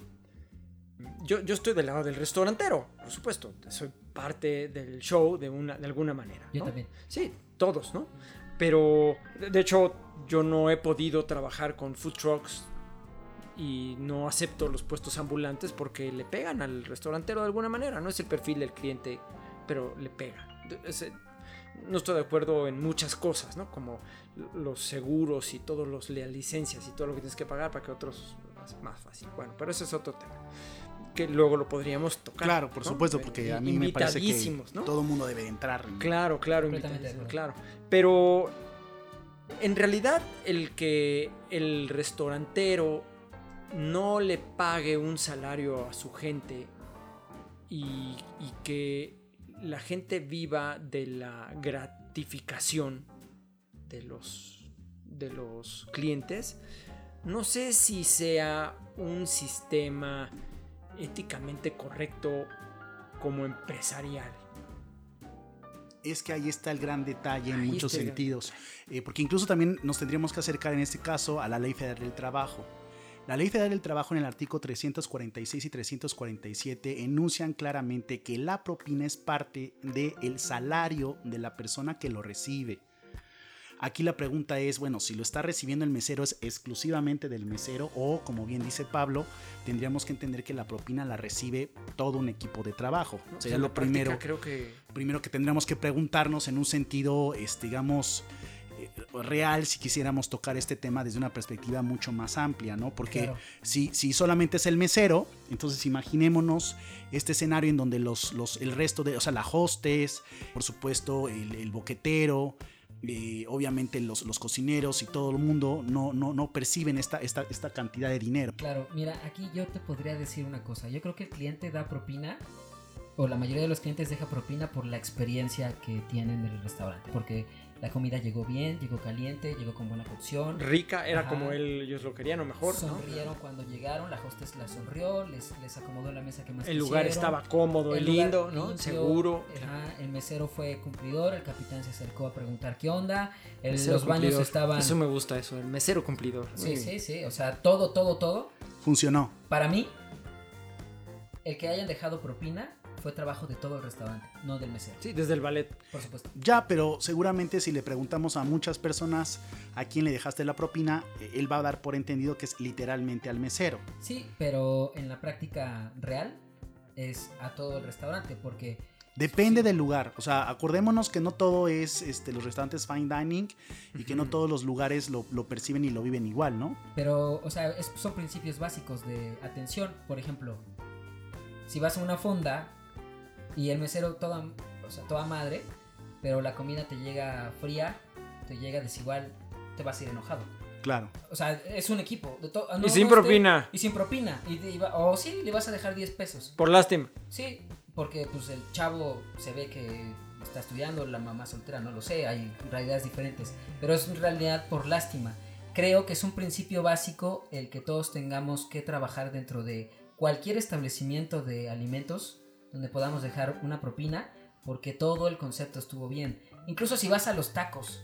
yo, yo, estoy del lado del restaurantero, por supuesto, soy parte del show de, una, de alguna manera. Yo también. Sí, todos, ¿no? Pero, de hecho, yo no he podido trabajar con food trucks y no acepto los puestos ambulantes porque le pegan al restaurantero de alguna manera, no es el perfil del cliente, pero le pega no estoy de acuerdo en muchas cosas, ¿no? Como los seguros y todos los licencias y todo lo que tienes que pagar para que otros es más fácil. Bueno, pero ese es otro tema que luego lo podríamos tocar. Claro, por supuesto, porque a mí me parece que todo el mundo debe entrar. Claro, claro, claro. Pero en realidad el que el restaurantero no le pague un salario a su gente y, y que la gente viva de la gratificación de los, de los clientes, no sé si sea un sistema éticamente correcto como empresarial. Es que ahí está el gran detalle en muchos sentidos, eh, porque incluso también nos tendríamos que acercar en este caso a la Ley Federal del Trabajo. La Ley Federal del Trabajo en el artículo 346 y 347 enuncian claramente que la propina es parte del salario de la persona que lo recibe. Aquí la pregunta es, bueno, si lo está recibiendo el mesero es exclusivamente del mesero o, como bien dice Pablo, tendríamos que entender que la propina la recibe todo un equipo de trabajo. Sería lo primero, creo que... primero que tendríamos que preguntarnos en un sentido, este, digamos, real si quisiéramos tocar este tema desde una perspectiva mucho más amplia, ¿no? Porque si, si solamente es el mesero, entonces imaginémonos este escenario en donde los, los, el resto de, o sea, la hostes, por supuesto, el, boquetero, eh, obviamente los, los, cocineros y todo el mundo no, no, no perciben esta, esta, esta cantidad de dinero. Claro, mira, aquí yo te podría decir una cosa. Yo creo que el cliente da propina o la mayoría de los clientes deja propina por la experiencia que tienen en el restaurante. Porque la comida llegó bien, llegó caliente, llegó con buena cocción. Rica, era como él, ellos lo querían o mejor. Sonrieron cuando llegaron, la hostess la sonrió, les, les acomodó la mesa que más El lugar estaba cómodo, y lindo, ¿no? Seguro. el mesero fue cumplidor, el capitán se acercó a preguntar qué onda. los baños estaban. Eso me gusta, eso, el mesero cumplidor. Sí, sí, sí. O sea, todo, todo, todo. Funcionó. Para mí, el que hayan dejado propina fue trabajo de todo el restaurante, no del mesero. Sí, desde el ballet. Por supuesto. Ya, pero seguramente si le preguntamos a muchas personas a quién le dejaste la propina, eh, él va a dar por entendido que es literalmente al mesero. Sí, pero en la práctica real es a todo el restaurante, porque... Depende del lugar, o sea, acordémonos que no todo es este, los restaurantes fine dining y que no todos los lugares lo, perciben y lo viven igual, ¿no? Pero, o sea, son principios básicos de atención. Por ejemplo, si vas a una fonda y el mesero toda, o sea, toda madre, pero la comida te llega fría, te llega desigual, te vas a ir enojado. Claro. O sea, es un equipo. y sin propina. y sin propina. Y, o sí, le vas a dejar 10 pesos. Por lástima. Sí, porque pues el chavo se ve que está estudiando, la mamá soltera, no lo sé, hay realidades diferentes. Pero es en realidad por lástima. Creo que es un principio básico el que todos tengamos que trabajar dentro de cualquier establecimiento de alimentos donde podamos dejar una propina porque todo el concepto estuvo bien. Incluso si vas a los tacos.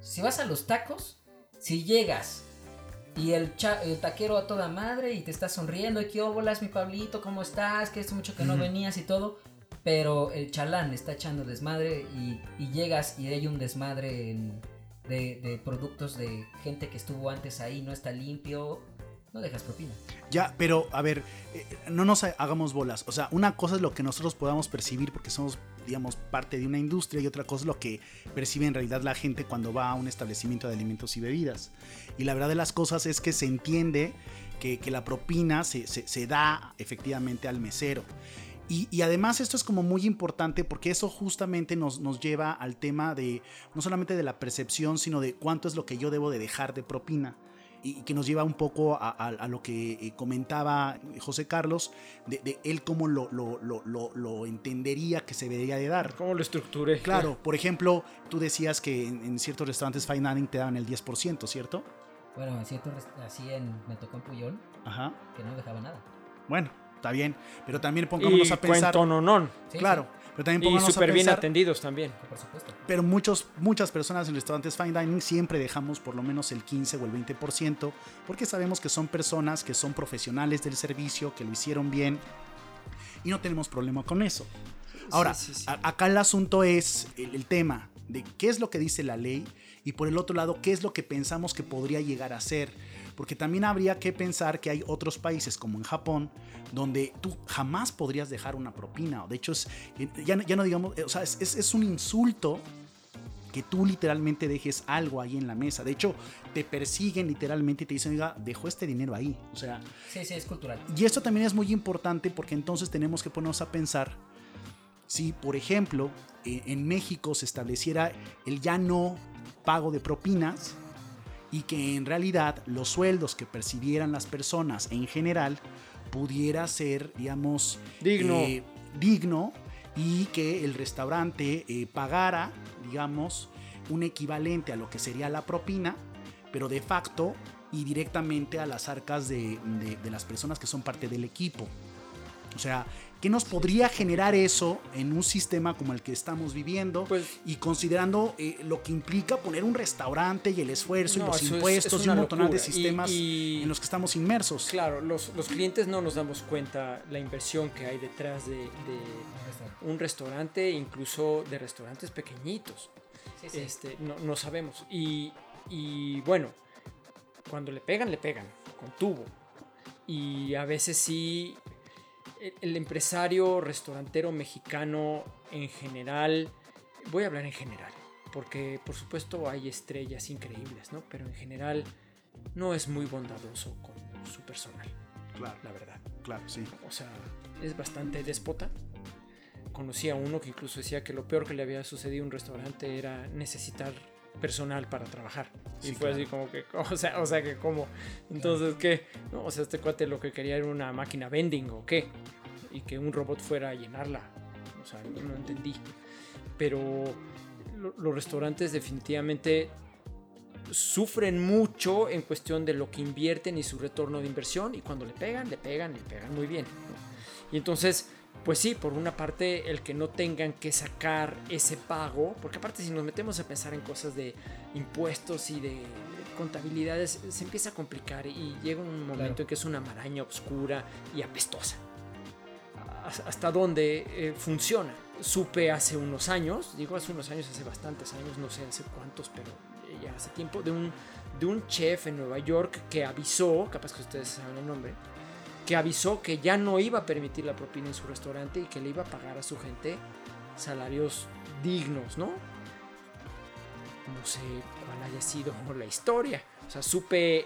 Si vas a los tacos, si llegas y el, taquero a toda madre y te está sonriendo, y qué óbolas mi Pablito, ¿cómo estás? Que es mucho que no venías y todo. Pero el chalán está echando desmadre y, llegas y hay un desmadre de, de productos de gente que estuvo antes ahí, no está limpio no dejas propina. Ya, pero a ver, eh, no nos hagamos bolas. O sea, una cosa es lo que nosotros podamos percibir porque somos, digamos, parte de una industria y otra cosa es lo que percibe en realidad la gente cuando va a un establecimiento de alimentos y bebidas. Y la verdad de las cosas es que se entiende que, la propina se, se, da efectivamente al mesero. Y, y, además esto es como muy importante porque eso justamente nos, nos lleva al tema de no solamente de la percepción, sino de cuánto es lo que yo debo de dejar de propina y que nos lleva un poco a, lo que eh, comentaba José Carlos, de, él cómo lo, lo, lo, lo, entendería que se debería de dar. ¿Cómo lo estructuré? Claro, por ejemplo, tú decías que en, ciertos restaurantes fine dining te daban el 10%, ¿cierto? Bueno, en ciertos así en, me tocó en Puyol, Ajá. que no dejaba nada. Bueno, está bien, pero también pongámonos a pensar... no, no. claro. Pero también y súper bien atendidos también. Por supuesto. Pero muchos, muchas personas en restaurantes fine dining siempre dejamos por lo menos el 15 o el 20% porque sabemos que son personas que son profesionales del servicio, que lo hicieron bien y no tenemos problema con eso. Ahora, acá el asunto es el, tema de qué es lo que dice la ley y por el otro lado, qué es lo que pensamos que podría llegar a ser porque también habría que pensar que hay otros países como en Japón donde tú jamás podrías dejar una propina. De hecho, es, ya, ya no digamos, o sea, es, es, un insulto que tú literalmente dejes algo ahí en la mesa. De hecho, te persiguen literalmente y te dicen, oiga, dejó este dinero ahí. O sea. Sí, sí, es cultural. Y esto también es muy importante porque entonces tenemos que ponernos a pensar si, por ejemplo, e, en México se estableciera el ya no pago de propinas y que en realidad los sueldos que percibieran las personas en general pudiera ser, digamos, digno, eh, digno y que el restaurante eh, pagara, digamos, un equivalente a lo que sería la propina, pero de facto y directamente a las arcas de, de las personas que son parte del equipo. O sea, ¿Qué nos podría generar eso en un sistema como el que estamos viviendo? Pues, y considerando eh, lo que implica poner un restaurante y el esfuerzo y los impuestos y un montón de sistemas en los que estamos inmersos. Claro, los, los, clientes no nos damos cuenta la inversión que hay detrás de, un restaurante, incluso de restaurantes pequeñitos. Este, no, no sabemos. Y, y bueno, cuando le pegan, le pegan con tubo. Y a veces sí el empresario restaurantero mexicano en general, voy a hablar en general, porque por supuesto hay estrellas increíbles, ¿no? Pero en general no es muy bondadoso con su personal. Claro. La verdad. Claro, sí. O sea, es bastante déspota. Conocí a uno que incluso decía que lo peor que le había sucedido a un restaurante era necesitar personal para trabajar. y fue así como que, [laughs] o sea, o sea que como, entonces, ¿qué? No, o sea, este cuate lo que quería era una máquina vending o qué. Y que un robot fuera a llenarla. O sea, no, entendí. Pero los restaurantes definitivamente sufren mucho en cuestión de lo que invierten y su retorno de inversión. Y cuando le pegan, le pegan, le pegan muy bien. Y entonces pues sí, por una parte el que no tengan que sacar ese pago, porque aparte si nos metemos a pensar en cosas de impuestos y de contabilidades, se empieza a complicar y llega un momento en que es una maraña oscura y apestosa. Hasta dónde eh, funciona. Supe hace unos años, digo hace unos años, hace bastantes años, no sé hace cuántos, pero ya hace tiempo, de un, de un chef en Nueva York que avisó, capaz que ustedes saben el nombre, que avisó que ya no iba a permitir la propina en su restaurante y que le iba a pagar a su gente salarios dignos, ¿no? No sé cuál haya sido la historia. O sea, supe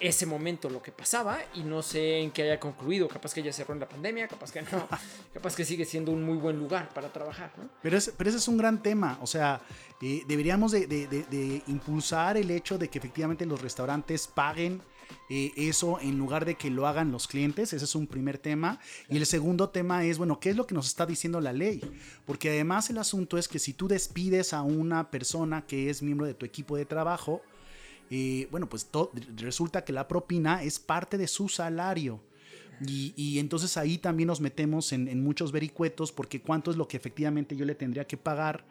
ese momento lo que pasaba y no sé en qué haya concluido. Capaz que ya cerró en la pandemia, capaz que no. [laughs] capaz que sigue siendo un muy buen lugar para trabajar, ¿no? Pero, pero ese es un gran tema. O sea, eh, deberíamos de, de impulsar el hecho de que efectivamente los restaurantes paguen eh, eso en lugar de que lo hagan los clientes. Ese es un primer tema. Y el segundo tema es, bueno, ¿qué es lo que nos está diciendo la ley? Porque además el asunto es que si tú despides a una persona que es miembro de tu equipo de trabajo, eh, bueno, pues resulta que la propina es parte de su salario. Y, entonces ahí también nos metemos en, muchos vericuetos porque cuánto es lo que efectivamente yo le tendría que pagar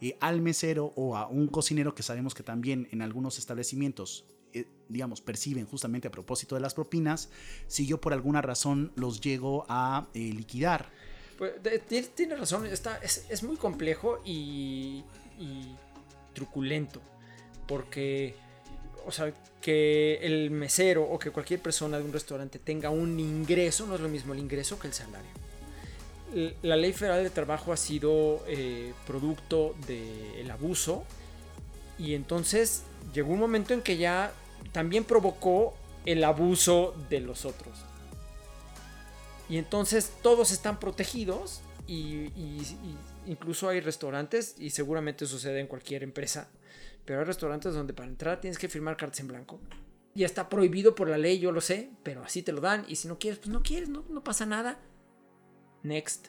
eh, al mesero o a un cocinero que sabemos que también en algunos establecimientos eh, digamos, perciben justamente a propósito de las propinas, si yo por alguna razón los llego a eh, liquidar. Pues, tiene, razón, está, es, muy complejo y, truculento, porque, o sea, que el mesero o que cualquier persona de un restaurante tenga un ingreso, no es lo mismo el ingreso que el salario. La ley federal de trabajo ha sido eh, producto del abuso y entonces llegó un momento en que ya también provocó el abuso de los otros. Y entonces todos están protegidos y, incluso hay restaurantes, y seguramente sucede en cualquier empresa, pero hay restaurantes donde para entrar tienes que firmar cartas en blanco. Y está prohibido por la ley, yo lo sé, pero así te lo dan. Y si no quieres, pues no quieres, no, no pasa nada. Next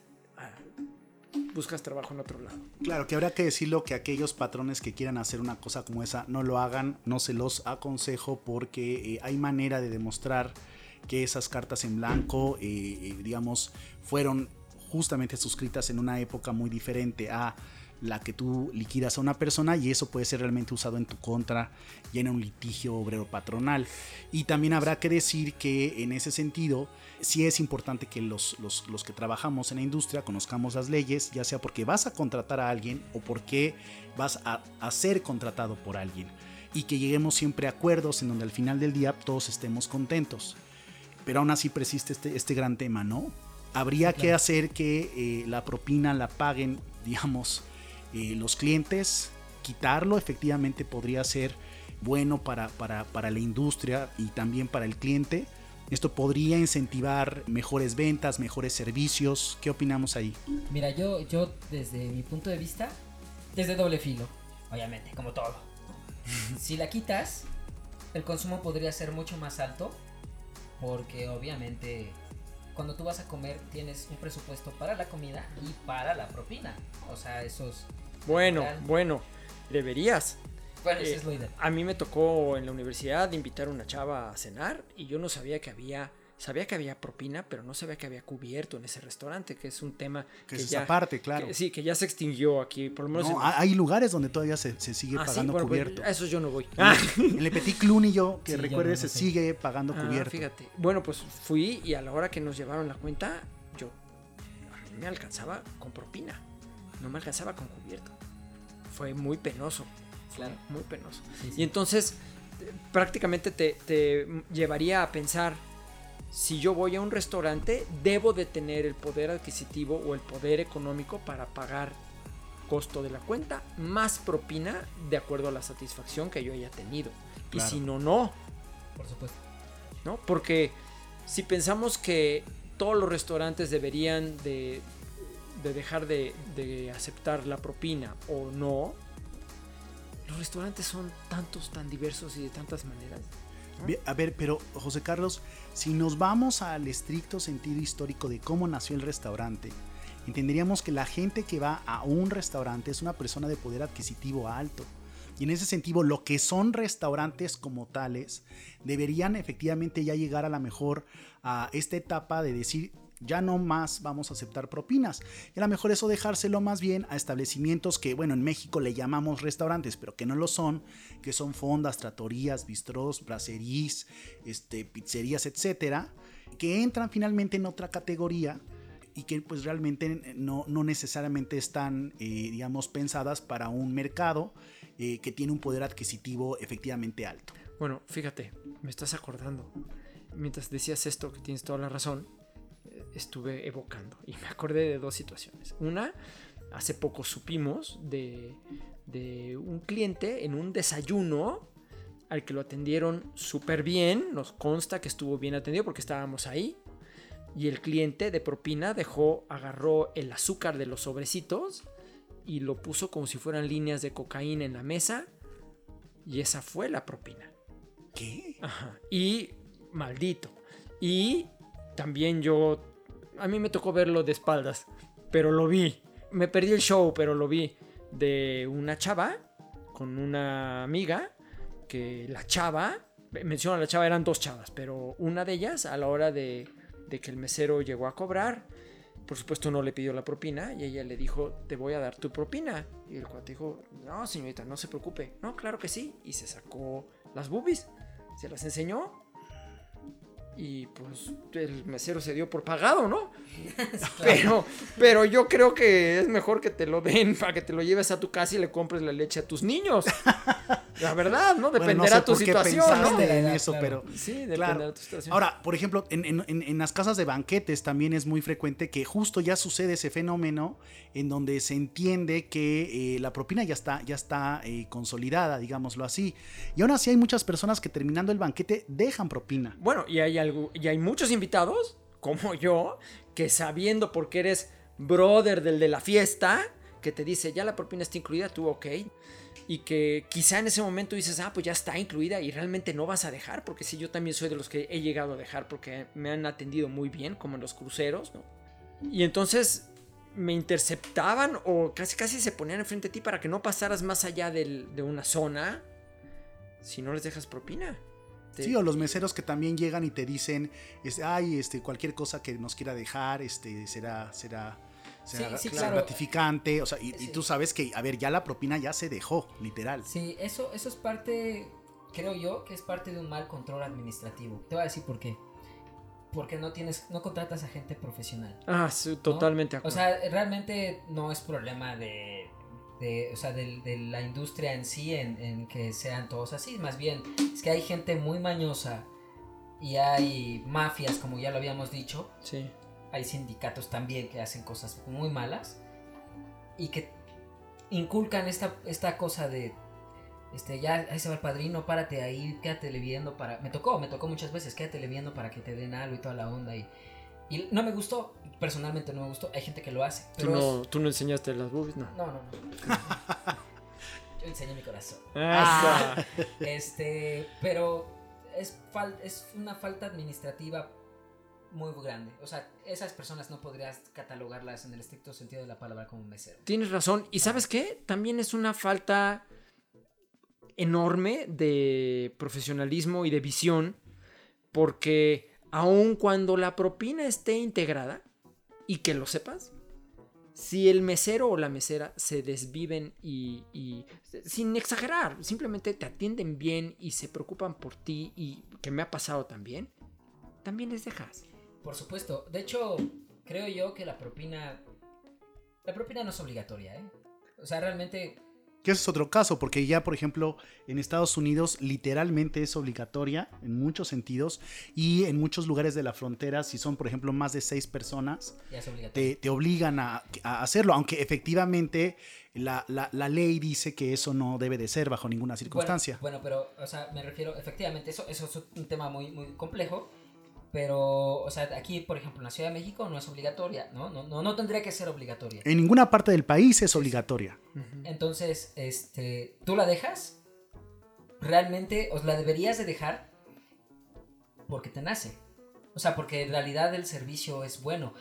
buscas trabajo en otro lado. Claro, que habría que decirlo que aquellos patrones que quieran hacer una cosa como esa no lo hagan, no se los aconsejo porque eh, hay manera de demostrar que esas cartas en blanco, eh, eh, digamos, fueron justamente suscritas en una época muy diferente a la que tú liquidas a una persona y eso puede ser realmente usado en tu contra y en un litigio obrero patronal. Y también habrá que decir que en ese sentido sí es importante que los, los, que trabajamos en la industria conozcamos las leyes, ya sea porque vas a contratar a alguien o porque vas a, a ser contratado por alguien y que lleguemos siempre a acuerdos en donde al final del día todos estemos contentos. Pero aún así persiste este, este gran tema, ¿no? Habría que hacer que eh, la propina la paguen, [laughs] digamos, eh, los clientes, quitarlo efectivamente podría ser bueno para, para, la industria y también para el cliente. Esto podría incentivar mejores ventas, mejores servicios. ¿Qué opinamos ahí? Mira, yo, yo desde mi punto de vista, desde doble filo, obviamente, como todo. [laughs] si la quitas, el consumo podría ser mucho más alto porque obviamente cuando tú vas a comer tienes un presupuesto para la comida y para la propina. O sea, esos... Bueno, bueno, deberías. Bueno, eso es lo ideal. A mí me tocó en la universidad invitar a una chava a cenar y yo no sabía que había sabía que había propina, pero no sabía que había cubierto en ese restaurante, que es un tema que, es ya, parte, claro. sí, que ya se extinguió aquí, por lo menos. No, Hay lugares donde todavía se, sigue ah, pagando pues, cubierto. a eso yo no voy. En el [laughs] Petit Cluny yo, que recuerde, se sigue pagando ah, cubierto. Fíjate. Bueno, pues fui y a la hora que nos llevaron la cuenta, yo me alcanzaba con propina, no me alcanzaba con cubierto. Fue muy penoso. Claro. Muy penoso. Y entonces prácticamente te, te llevaría a pensar si yo voy a un restaurante, debo de tener el poder adquisitivo o el poder económico para pagar costo de la cuenta más propina de acuerdo a la satisfacción que yo haya tenido. Y si no, no. Por supuesto. ¿No? Porque si pensamos que todos los restaurantes deberían de, dejar de, de aceptar la propina o no, los restaurantes son tantos, tan diversos y de tantas maneras. A ver, pero José Carlos, si nos vamos al estricto sentido histórico de cómo nació el restaurante, entenderíamos que la gente que va a un restaurante es una persona de poder adquisitivo alto. Y en ese sentido, lo que son restaurantes como tales, deberían efectivamente ya llegar a la mejor a esta etapa de decir, ya no más vamos a aceptar propinas. Y a lo mejor eso dejárselo más bien a establecimientos que, bueno, en México le llamamos restaurantes, pero que no lo son, que son fondas, tratorías, bistros, bracerías, este, pizzerías, etcétera, que entran finalmente en otra categoría y que pues realmente no, no necesariamente están, eh, digamos, pensadas para un mercado eh, que tiene un poder adquisitivo efectivamente alto. Bueno, fíjate, me estás acordando. Mientras decías esto, que tienes toda la razón, estuve evocando y me acordé de dos situaciones. Una, hace poco supimos de, de un cliente en un desayuno al que lo atendieron súper bien, nos consta que estuvo bien atendido porque estábamos ahí. Y el cliente de propina dejó, agarró el azúcar de los sobrecitos y lo puso como si fueran líneas de cocaína en la mesa. Y esa fue la propina. ¿Qué? Ajá. Y maldito. Y también yo a mí me tocó verlo de espaldas, pero lo vi. Me perdí el show, pero lo vi. De una chava con una amiga, que la chava, menciono a la chava, eran dos chavas, pero una de ellas a la hora de, que el mesero llegó a cobrar, por supuesto no le pidió la propina y ella le dijo, te voy a dar tu propina. Y el cuate dijo, no señorita, no se preocupe. No, claro que sí. Y se sacó las boobies, se las enseñó y pues el mesero se dio por pagado, ¿no? [laughs] [laughs] pero, pero yo creo que es mejor que te lo den [laughs] para que te lo lleves a tu casa y le compres la leche a tus niños. La verdad, ¿no? Dependerá de tu situación, ¿no? En eso, pero sí, dependerá de tu situación. Ahora, por ejemplo, en, las casas de banquetes también es muy frecuente que justo ya sucede ese fenómeno en donde se entiende que eh, la propina ya está, ya está eh, consolidada, digámoslo así. Y aún así hay muchas personas que terminando el banquete dejan propina. Bueno, y hay algo, y hay muchos invitados, como yo, que sabiendo porque eres brother del de la fiesta, que te dice, ya la propina está incluida, tú ok. Y que quizá en ese momento dices, ah, pues ya está incluida y realmente no vas a dejar, porque si yo también soy de los que he llegado a dejar porque me han atendido muy bien, como en los cruceros, ¿no? Y entonces me interceptaban o casi casi se ponían enfrente de ti para que no pasaras más allá de una zona si no les dejas propina. Sí, o los meseros que también llegan y te dicen, ay, este, cualquier cosa que nos quiera dejar, este, será, será, gratificante. O sea, y, tú sabes que, a ver, ya la propina ya se dejó, literal. Sí, eso, eso es parte, creo yo, que es parte de un mal control administrativo. Te voy a decir por qué. Porque no tienes, no contratas a gente profesional. Ah, sí, totalmente. O sea, realmente no es problema de de, o sea, de, de, la industria en sí, en, en, que sean todos así. Más bien, es que hay gente muy mañosa y hay mafias, como ya lo habíamos dicho. Sí. Hay sindicatos también que hacen cosas muy malas y que inculcan esta, esta cosa de, este, ya ahí se va el padrino, párate ahí, quédate viendo para... Me tocó, me tocó muchas veces, quédate viendo para que te den algo y toda la onda y... Y no me gustó, personalmente no me gustó. Hay gente que lo hace. ¿Tú, no, ¿Tú no enseñaste las boobies? No. No, no, [laughs] yo enseñé mi corazón. Ah. este, pero es, es una falta administrativa muy grande. O sea, esas personas no podrías catalogarlas en el estricto sentido de la palabra como mesero. Tienes razón. ¿Y sabes qué? También es una falta enorme de profesionalismo y de visión, porque aun cuando la propina esté integrada, y que lo sepas, si el mesero o la mesera se desviven y, sin exagerar, simplemente te atienden bien y se preocupan por ti y que me ha pasado también, también les dejas. Por supuesto. De hecho, creo yo que la propina. La propina no es obligatoria, ¿eh? O sea, realmente. Que ese es otro caso, porque ya, por ejemplo, en Estados Unidos literalmente es obligatoria en muchos sentidos y en muchos lugares de la frontera, si son, por ejemplo, más de seis personas, te, te, obligan a, a, hacerlo, aunque efectivamente la, la, la, ley dice que eso no debe de ser bajo ninguna circunstancia. Bueno, bueno, pero, o sea, me refiero, efectivamente, eso, eso es un tema muy, muy complejo pero, o sea, aquí, por ejemplo, en la Ciudad de México no es obligatoria, ¿no? No, no, no tendría que ser obligatoria. En ninguna parte del país es obligatoria. Entonces, este, ¿tú la dejas? Realmente, os la deberías de dejar porque te nace. O sea, porque en realidad el servicio es bueno.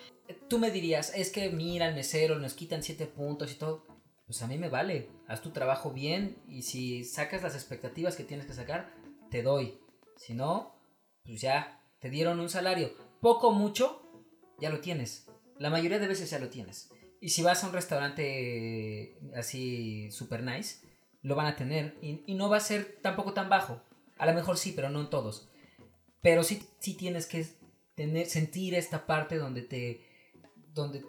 Tú me dirías, es que mira, el mesero nos quitan siete puntos y todo. Pues a mí me vale. Haz tu trabajo bien y si sacas las expectativas que tienes que sacar, te doy. Si no, pues ya, te dieron un salario, poco mucho, ya lo tienes. La mayoría de veces ya lo tienes. Y si vas a un restaurante eh, así super nice, lo van a tener. Y, no va a ser tampoco tan bajo. A lo mejor sí, pero no en todos. Pero sí, sí tienes que tener, sentir esta parte donde te, donde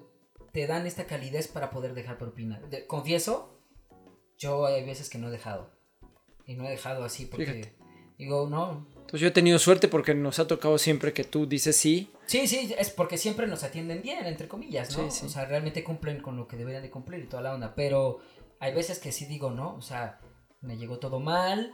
te dan esta calidez para poder dejar propina. confieso, yo hay veces que no he dejado. Y no he dejado así porque digo, no, pues yo he tenido suerte porque nos ha tocado siempre que tú dices sí. Sí, sí, es porque siempre nos atienden bien, entre comillas, ¿no? O sea, realmente cumplen con lo que deberían de cumplir y toda la onda. Pero hay veces que sí digo, ¿no? O sea, me llegó todo mal,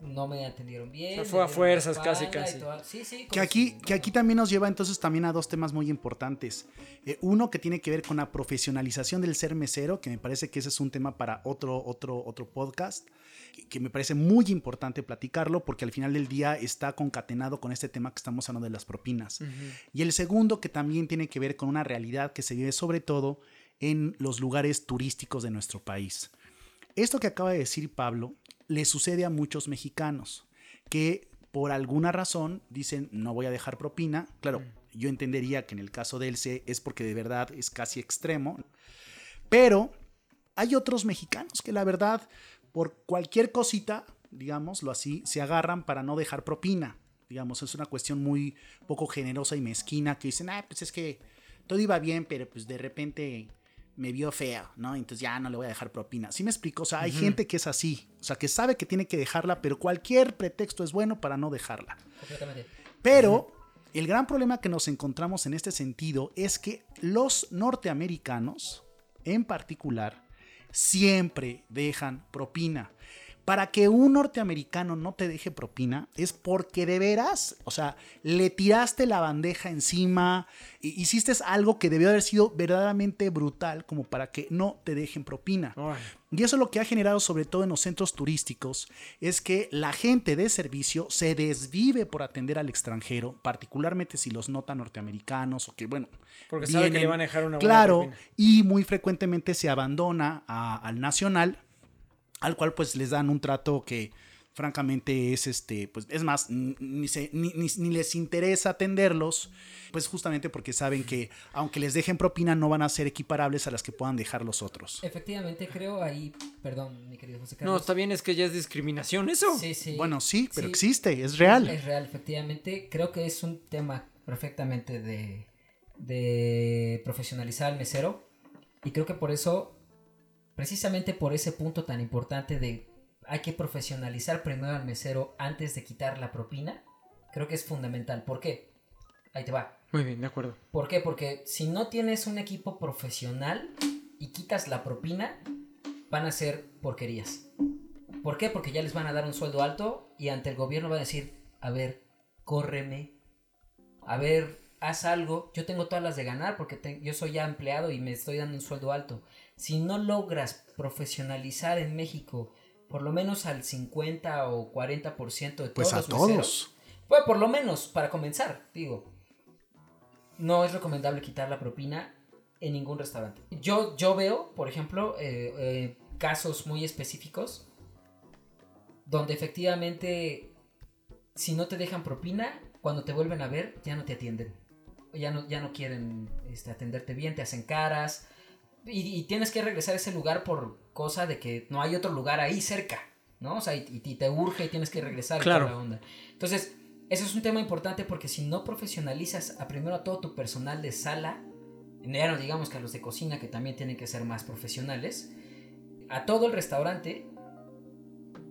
no me atendieron bien. fue a fuerzas, casi, casi. Sí, sí. Que aquí, que aquí también nos lleva entonces también a dos temas muy importantes. Eh, uno que tiene que ver con la profesionalización del ser mesero, que me parece que ese es un tema para otro, otro, otro podcast que me parece muy importante platicarlo porque al final del día está concatenado con este tema que estamos hablando de las propinas. Y el segundo que también tiene que ver con una realidad que se vive sobre todo en los lugares turísticos de nuestro país. Esto que acaba de decir Pablo le sucede a muchos mexicanos que por alguna razón dicen no voy a dejar propina. Claro, yo entendería que en el caso de Elce es porque de verdad es casi extremo. Pero hay otros mexicanos que la verdad por cualquier cosita, digámoslo así, se agarran para no dejar propina. Digamos, es una cuestión muy poco generosa y mezquina que dicen, ah, pues es que todo iba bien, pero pues de repente me vio fea, ¿no? Entonces ya no le voy a dejar propina. ¿Sí me explico? O sea, hay gente que es así, o sea, que sabe que tiene que dejarla, pero cualquier pretexto es bueno para no dejarla. Pero el gran problema que nos encontramos en este sentido es que los norteamericanos, en particular, siempre dejan propina. Para que un norteamericano no te deje propina es porque de veras, o sea, le tiraste la bandeja encima, hiciste algo que debió haber sido verdaderamente brutal como para que no te dejen propina. Y eso lo que ha generado sobre todo en los centros turísticos es que la gente de servicio se desvive por atender al extranjero, particularmente si los notan norteamericanos o que, bueno, porque sabe que le van a dejar una Claro, y muy frecuentemente se abandona al nacional al cual pues les dan un trato que francamente es este, pues es más, ni, ni, les interesa atenderlos, pues justamente porque saben que aunque les dejen propina no van a ser equiparables a las que puedan dejar los otros. Efectivamente, creo ahí, perdón, mi querido José Carlos. No, está bien, es que ya es discriminación eso. Sí, sí. Bueno, sí, pero existe, es real. Es real, efectivamente. Creo que es un tema perfectamente de, de profesionalizar al mesero y creo que por eso precisamente por ese punto tan importante de hay que profesionalizar primero al mesero antes de quitar la propina, creo que es fundamental. ¿Por qué? Ahí te va. Muy bien, de acuerdo. ¿Por qué? Porque si no tienes un equipo profesional y quitas la propina, van a ser porquerías. ¿Por qué? Porque ya les van a dar un sueldo alto y ante el gobierno va a decir, a ver, córreme, a ver, haz algo, yo tengo todas las de ganar porque yo soy ya empleado y me estoy dando un sueldo alto. Si no logras profesionalizar en México por lo menos al 50 o 40% de pues todos a todos. pues por lo menos para comenzar, digo. No es recomendable quitar la propina en ningún restaurante. Yo, yo veo, por ejemplo, eh, eh, casos muy específicos donde efectivamente si no te dejan propina, cuando te vuelven a ver ya no te atienden. Ya no, ya no quieren este, atenderte bien, te hacen caras. Y, tienes que regresar a ese lugar por cosa de que no hay otro lugar ahí cerca, ¿no? O sea, y, te urge y tienes que regresar. Claro. la onda. Entonces, eso es un tema importante porque si no profesionalizas a primero a todo tu personal de sala, ya no digamos que a los de cocina que también tienen que ser más profesionales, a todo el restaurante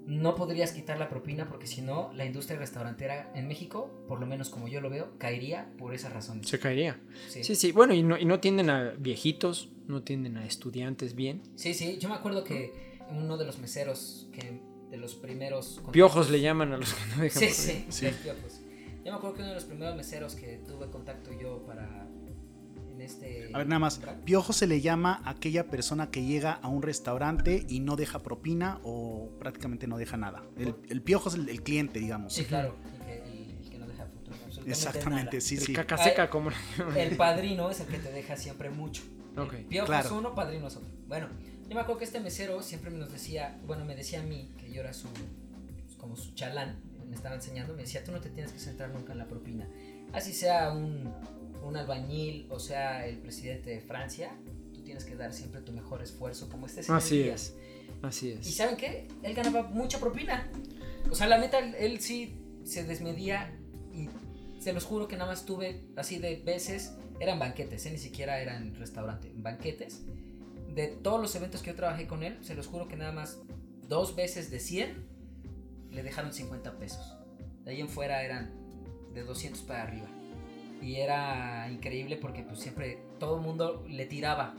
no podrías quitar la propina porque si no, la industria restaurantera en México, por lo menos como yo lo veo, caería por esas razones. Se caería. Sí, sí, bueno, y no, y no tienden a viejitos, no tienden a estudiantes bien. Sí, sí, yo me acuerdo que uno de los meseros, que de los primeros... Piojos le llaman a los que no dejan Sí, sí, sí. piojos. Yo me acuerdo que uno de los primeros meseros que tuve contacto yo para este a ver, nada más. Piojo se le llama a aquella persona que llega a un restaurante y no deja propina o prácticamente no deja nada. El, piojo es el, cliente, digamos. Sí, claro. El que, no deja absolutamente Exactamente, sí, sí. Caca seca, como El padrino es el que te deja siempre mucho. Piojo es uno, padrino es otro. Bueno, yo me acuerdo que este mesero siempre nos decía, bueno, me decía a mí, que yo era su, como su chalán, me estaba enseñando, me decía, tú no te tienes que centrar nunca en la propina. Así sea un un albañil, o sea, el presidente de Francia, tú tienes que dar siempre tu mejor esfuerzo, como este Así es. Así es. ¿Y saben qué? Él ganaba mucha propina. O sea, la neta, él sí se desmedía y se los juro que nada más tuve así de veces, eran banquetes, ¿eh? ni siquiera eran restaurante, banquetes. De todos los eventos que yo trabajé con él, se los juro que nada más dos veces de 100 le dejaron 50 pesos. De ahí en fuera eran de 200 para arriba y era increíble porque pues siempre todo el mundo le tiraba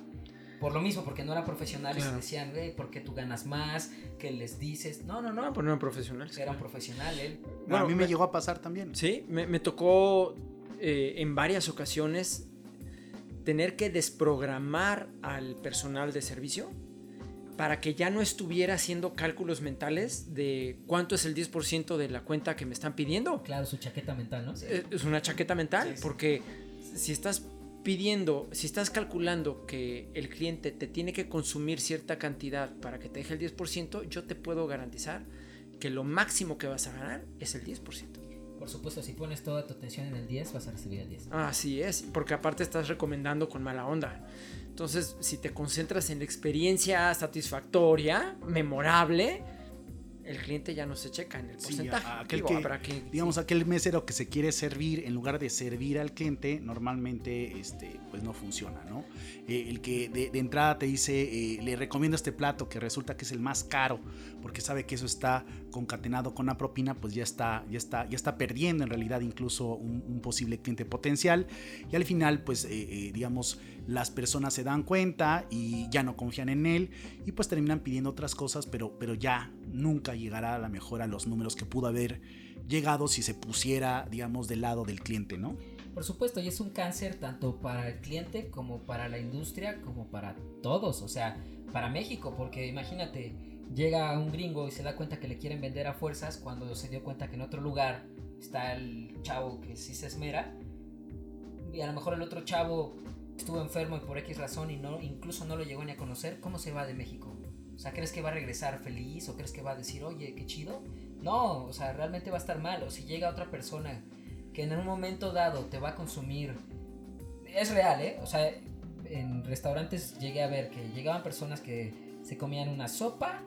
por lo mismo, porque no eran profesionales y decían, güey, ¿por qué tú ganas más? ¿Qué les dices? No, no, no. No, pues no eran profesionales. Eran profesionales. Bueno, a mí me, llegó a pasar también. Sí, me, tocó eh, en varias ocasiones tener que desprogramar al personal de servicio para que ya no estuviera haciendo cálculos mentales de cuánto es el 10% de la cuenta que me están pidiendo. Claro, su chaqueta mental, ¿no? Eh, es una chaqueta mental, porque si estás pidiendo, si estás calculando que el cliente te tiene que consumir cierta cantidad para que te deje el 10%, yo te puedo garantizar que lo máximo que vas a ganar es el 10%. Por supuesto, si pones toda tu atención en el 10, vas a recibir el 10. Así es, porque aparte estás recomendando con mala onda. Entonces, si te concentras en la experiencia satisfactoria, memorable, el cliente ya no se checa en el porcentaje. aquel que, digamos, aquel mesero que se quiere servir, en lugar de servir al cliente, normalmente este, pues no funciona, ¿no? Eh, el que de, entrada te dice, eh, le recomiendo este plato, que resulta que es el más caro, porque sabe que eso está concatenado con la propina, pues ya está, ya está, ya está perdiendo en realidad incluso un, posible cliente potencial. Y al final, pues, eh, digamos, las personas se dan cuenta y ya no confían en él y pues terminan pidiendo otras cosas, pero, pero ya nunca llegará a la mejor a los números que pudo haber llegado si se pusiera, digamos, del lado del cliente, ¿no? Por supuesto, y es un cáncer tanto para el cliente como para la industria, como para todos, o sea, para México, porque imagínate, llega un gringo y se da cuenta que le quieren vender a fuerzas cuando se dio cuenta que en otro lugar está el chavo que sí se esmera, y a lo mejor el otro chavo estuvo enfermo y por X razón y no, incluso no lo llegó ni a conocer, ¿cómo se va de México? O sea, ¿crees que va a regresar feliz o crees que va a decir, oye, qué chido? No, o sea, realmente va a estar mal. O si llega otra persona que en un momento dado te va a consumir, es real, ¿eh? O sea, en restaurantes llegué a ver que llegaban personas que se comían una sopa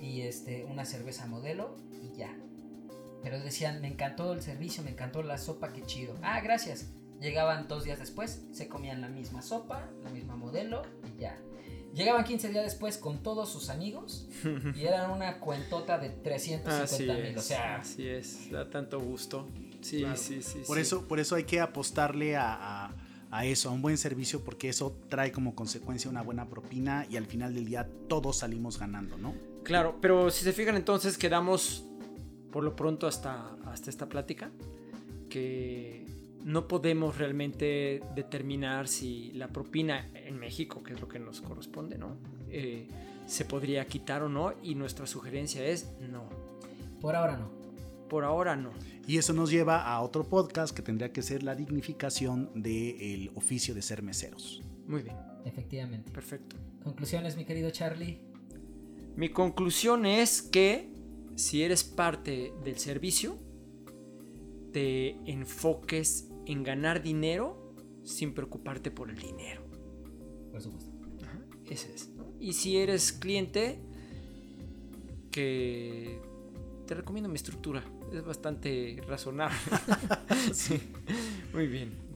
y este, una cerveza modelo y ya. Pero decían, me encantó el servicio, me encantó la sopa, qué chido. Ah, gracias. Llegaban dos días después, se comían la misma sopa, la misma modelo y ya. Llegaban 15 días después con todos sus amigos [laughs] y eran una cuentota de 350 mil. O sea, así es, da tanto gusto. Sí, sí, sí. Por, Eso, por eso hay que apostarle a, a, eso, a un buen servicio, porque eso trae como consecuencia una buena propina y al final del día todos salimos ganando, ¿no? Claro, pero si se fijan entonces quedamos por lo pronto hasta, hasta esta plática, que no podemos realmente determinar si la propina en México, que es lo que nos corresponde, ¿no? Eh, se podría quitar o no y nuestra sugerencia es no. Por ahora no. Por ahora no. Y eso nos lleva a otro podcast que tendría que ser la dignificación del oficio de ser meseros. Muy bien. Efectivamente. Perfecto. Conclusiones, mi querido Charlie. Mi conclusión es que si eres parte del servicio, te enfoques en ganar dinero sin preocuparte por el dinero. Por supuesto. ese es. Y si eres cliente, que te recomiendo mi estructura. Es bastante razonable. [laughs] sí. Muy bien.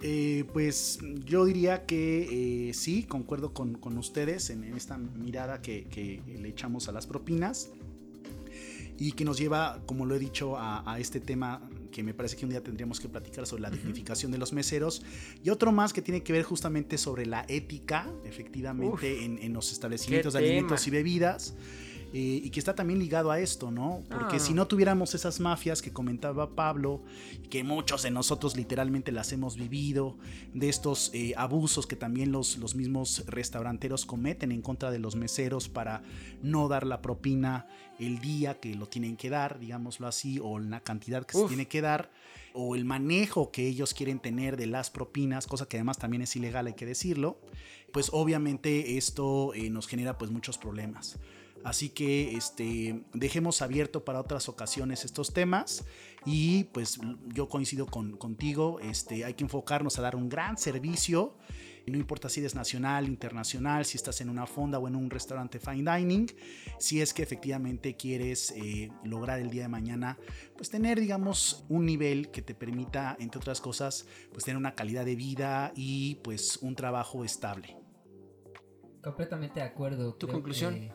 Eh, pues yo diría que eh, sí, concuerdo con, ustedes en, esta mirada que, le echamos a las propinas y que nos lleva, como lo he dicho, a, este tema que me parece que un día tendríamos que platicar sobre la dignificación de los meseros. Y otro más que tiene que ver justamente sobre la ética, efectivamente, en, los establecimientos de alimentos y bebidas. Eh, y que está también ligado a esto, ¿no? Porque si ah. no tuviéramos esas mafias que comentaba Pablo, que muchos de nosotros literalmente las hemos vivido, de estos eh, abusos que también los, los mismos restauranteros cometen en contra de los meseros para no dar la propina el día que lo tienen que dar, digámoslo así, o la cantidad que se tiene que dar, o el manejo que ellos quieren tener de las propinas, cosa que además también es ilegal, hay que decirlo, pues obviamente esto eh, nos genera pues muchos problemas. Así que este, dejemos abierto para otras ocasiones estos temas y pues yo coincido con, contigo, este, hay que enfocarnos a dar un gran servicio, no importa si eres nacional, internacional, si estás en una fonda o en un restaurante fine dining, si es que efectivamente quieres eh, lograr el día de mañana, pues tener digamos un nivel que te permita, entre otras cosas, pues tener una calidad de vida y pues un trabajo estable. Completamente de acuerdo. ¿Tu conclusión?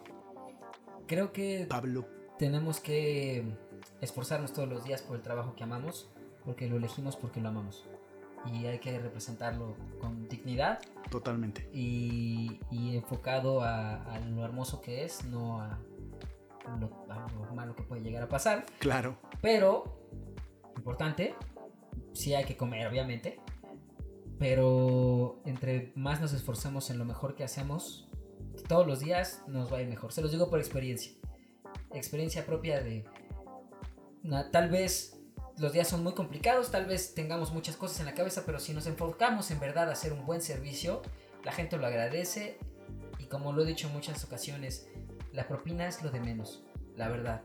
Creo que Pablo. tenemos que esforzarnos todos los días por el trabajo que amamos, porque lo elegimos porque lo amamos. Y hay que representarlo con dignidad. Totalmente. Y, enfocado a, lo hermoso que es, no a lo, malo que puede llegar a pasar. Claro. Pero, importante, sí hay que comer, obviamente. Pero entre más nos esforzamos en lo mejor que hacemos, todos los días nos va a ir mejor. Se los digo por experiencia. Experiencia propia de... tal vez los días son muy complicados, tal vez tengamos muchas cosas en la cabeza, pero si nos enfocamos en verdad a hacer un buen servicio, la gente lo agradece y como lo he dicho en muchas ocasiones, la propina es lo de menos, la verdad,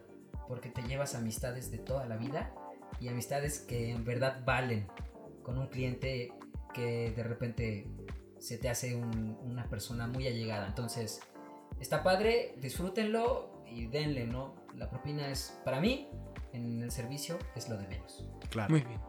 porque te llevas amistades de toda la vida y amistades que en verdad valen con un cliente que de repente se te hace una persona muy allegada. Entonces, está padre, disfrútenlo y denle, ¿no? La propina es, para mí, en el servicio, es lo de menos. Claro. Muy bien.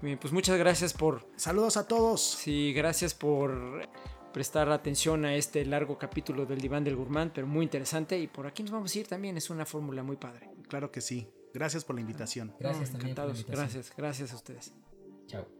Muy bien, pues muchas gracias por... Saludos a todos. Sí, gracias por prestar atención a este largo capítulo del diván del gourmand, pero muy interesante y por aquí nos vamos a ir también, es una fórmula muy padre. Claro que sí. Gracias por la invitación. Gracias también. Encantados. Gracias, gracias a ustedes. Chao.